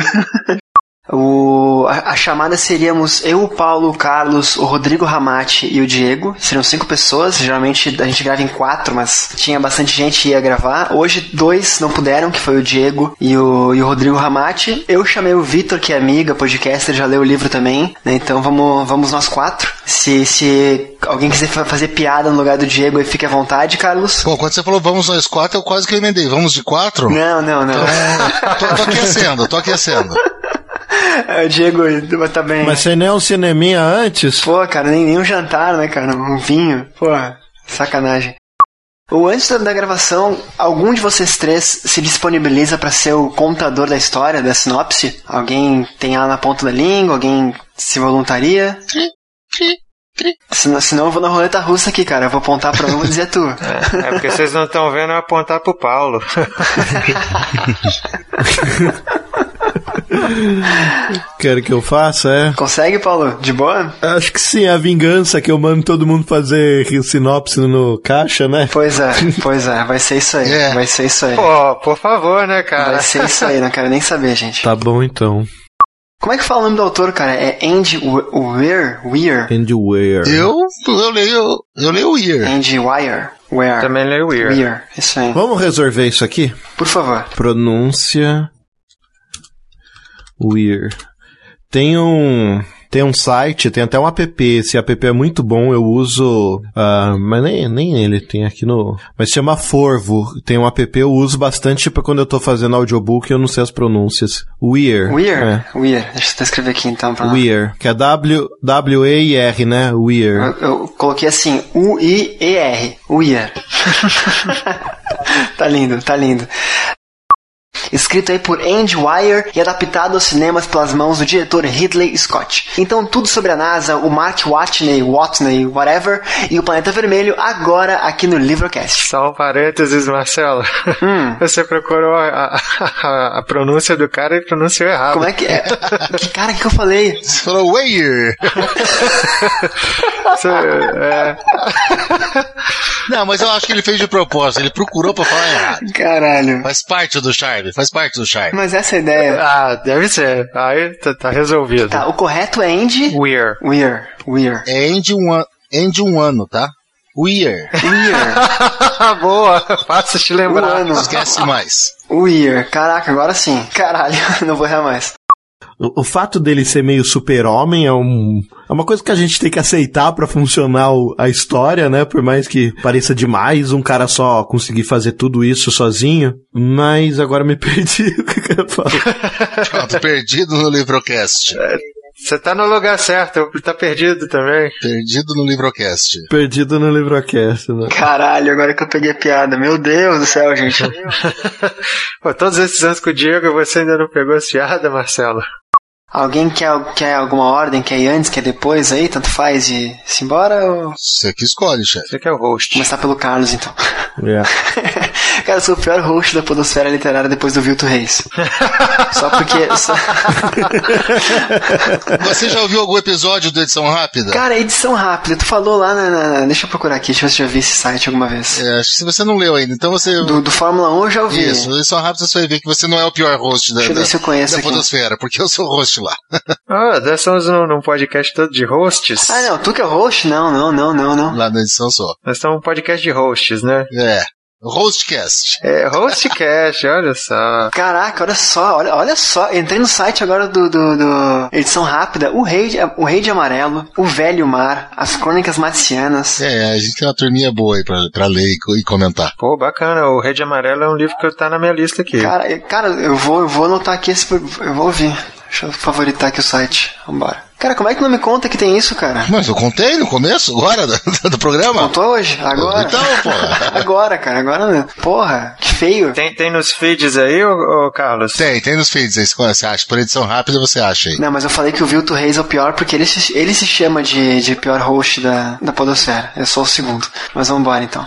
O, a, a chamada seríamos eu, o Paulo, o Carlos, o Rodrigo Ramati e o Diego. Seriam cinco pessoas. Geralmente a gente grava em quatro, mas tinha bastante gente que ia gravar. Hoje dois não puderam, que foi o Diego e o, e o Rodrigo Ramati. Eu chamei o Vitor, que é amiga, podcaster, já leu o livro também. né? Então vamos, vamos nós quatro. Se, se alguém quiser fa- fazer piada no lugar do Diego, aí fique à vontade, Carlos. Pô, quando você falou vamos nós quatro, eu quase que emendei. Vamos de quatro? Não, não, não. tô, tô aquecendo, tô aquecendo. É, o Diego tá bem. Mas você nem é um cineminha antes? Pô, cara, nem, nem um jantar, né, cara? Um vinho. Pô, sacanagem. Ou antes da- gravação, algum de vocês três se disponibiliza pra ser o contador da história, da sinopse? Alguém tem ela na ponta da língua? Alguém se voluntaria? Senão, senão eu vou na roleta russa aqui, cara. Eu vou apontar pra um e vou dizer tu. É porque vocês não estão vendo eu apontar pro Paulo. Quer que eu faça, é? Consegue, Paulo? De boa? Acho que sim, a vingança que eu mando todo mundo fazer sinopse no caixa, né? Pois é, pois é. Vai ser isso aí. É. Vai ser isso aí. Pô, por favor, né, cara? Vai ser isso aí, não quero nem saber, gente. Tá bom então. Como é que fala o nome do autor, cara? É Andy We- Weir? Weir? Andy Weir. Eu, eu leio, eu leio Year. Andy Wire? Where? Também leio Weird. Weir. Isso aí. Vamos resolver isso aqui? Por favor. Pronúncia. Weir. Tem um. Tem um site, tem até um app. Esse app é muito bom, eu uso. ah, mas nem, nem ele tem aqui no. Mas chama Forvo. Tem um app, eu uso bastante pra quando eu tô fazendo audiobook e eu não sei as pronúncias. Weir. Weir? É. Weir. Deixa eu escrever aqui então pra Weir. Que é W-E-I-R, né? Weir. Eu, eu coloquei assim, U-I-E-R. Weir. tá lindo, tá lindo. Escrito aí por Andy Wire e adaptado aos cinemas pelas mãos do diretor Ridley Scott. Então, tudo sobre a NASA, o Mark Watney, Watney, whatever, e o Planeta Vermelho, agora aqui no Livrocast. Só um parênteses, Marcelo. Hum. Você procurou a, a- a pronúncia do cara e pronunciou errado. Como é que é? que cara que eu falei? Você falou Weir. Você- é, Não, mas eu acho que ele fez de propósito. Ele procurou pra falar errado. Caralho. Faz parte do charme, faz parte do charme. Mas essa é a ideia. Ah, deve ser. Aí tá, tá resolvido. Tá, o correto é Andy Weir. Weir. Weir. É end um, an- end um ano, tá? Weir. Weir. Boa, fácil te Um lembrar. ano. Esquece mais. Weir. Caraca, agora sim. Caralho, não vou errar mais. O, o fato dele ser meio super-homem é, um, é uma coisa que a gente tem que aceitar pra funcionar a história, né? Por mais que pareça demais um cara só conseguir fazer tudo isso sozinho. Mas agora me perdi o que eu ia falar. Pronto, perdido no Livrocast. Você tá no lugar certo, tá perdido também. Perdido no Livrocast. Perdido no Livrocast, né? Caralho, agora que eu peguei a piada. Meu Deus do céu, gente. Pô, todos esses anos com o Diego, você ainda não pegou essa piada, Marcelo? Alguém quer, quer alguma ordem? Quer ir antes, quer depois aí? Tanto faz e se embora ou... Você que escolhe, chefe. Você que é o host. Começar pelo Carlos, então. É. Cara, eu sou o pior host da podosfera literária depois do Vilto Reis. Só porque... Só... Você já ouviu algum episódio do Edição Rápida? Cara, edição rápida. Tu falou lá na, na- Deixa eu procurar aqui, deixa eu ver se já vi esse site alguma vez. É, acho que se você não leu ainda, então você. Do, do Fórmula 1 eu já ouvi. Isso, Edição Rápida você vai ver que você não é o pior host da, Deixa eu ver da, se eu conheço da aqui. Podosfera, porque eu sou host lá. Ah, nós estamos num, num podcast todo de hosts. Ah, não, tu que é host? Não, não, não, não, não. Lá na edição só. Nós estamos num podcast de hosts, né? É. Hostcast. É, hostcast, olha só. Caraca, olha só, olha, olha só. Entrei no site agora do, do, do edição rápida. O rei, de, o rei de amarelo, o velho mar, as crônicas marcianas. É, a gente tem uma turminha boa aí pra, pra ler e, e comentar. Pô, bacana. O Rede Amarelo é um livro que tá na minha lista aqui. Cara, eu- cara, eu vou, eu vou anotar aqui esse, eu vou ouvir. Deixa eu favoritar aqui o site. Vambora. Cara, como é que não me conta que tem isso, cara? Mas eu contei no começo, agora, do, do programa. Contou hoje? Agora? Então, porra. Agora, cara, agora. Porra, que feio. Tem, tem nos feeds aí, ô, ô, Carlos? Tem, tem nos feeds aí, você acha. Por edição rápida você acha aí. Não, mas eu falei que o Vilto Reis é o pior porque ele se, ele se chama de, de pior host da, da Podosfera. Eu sou o segundo. Mas vamos embora então.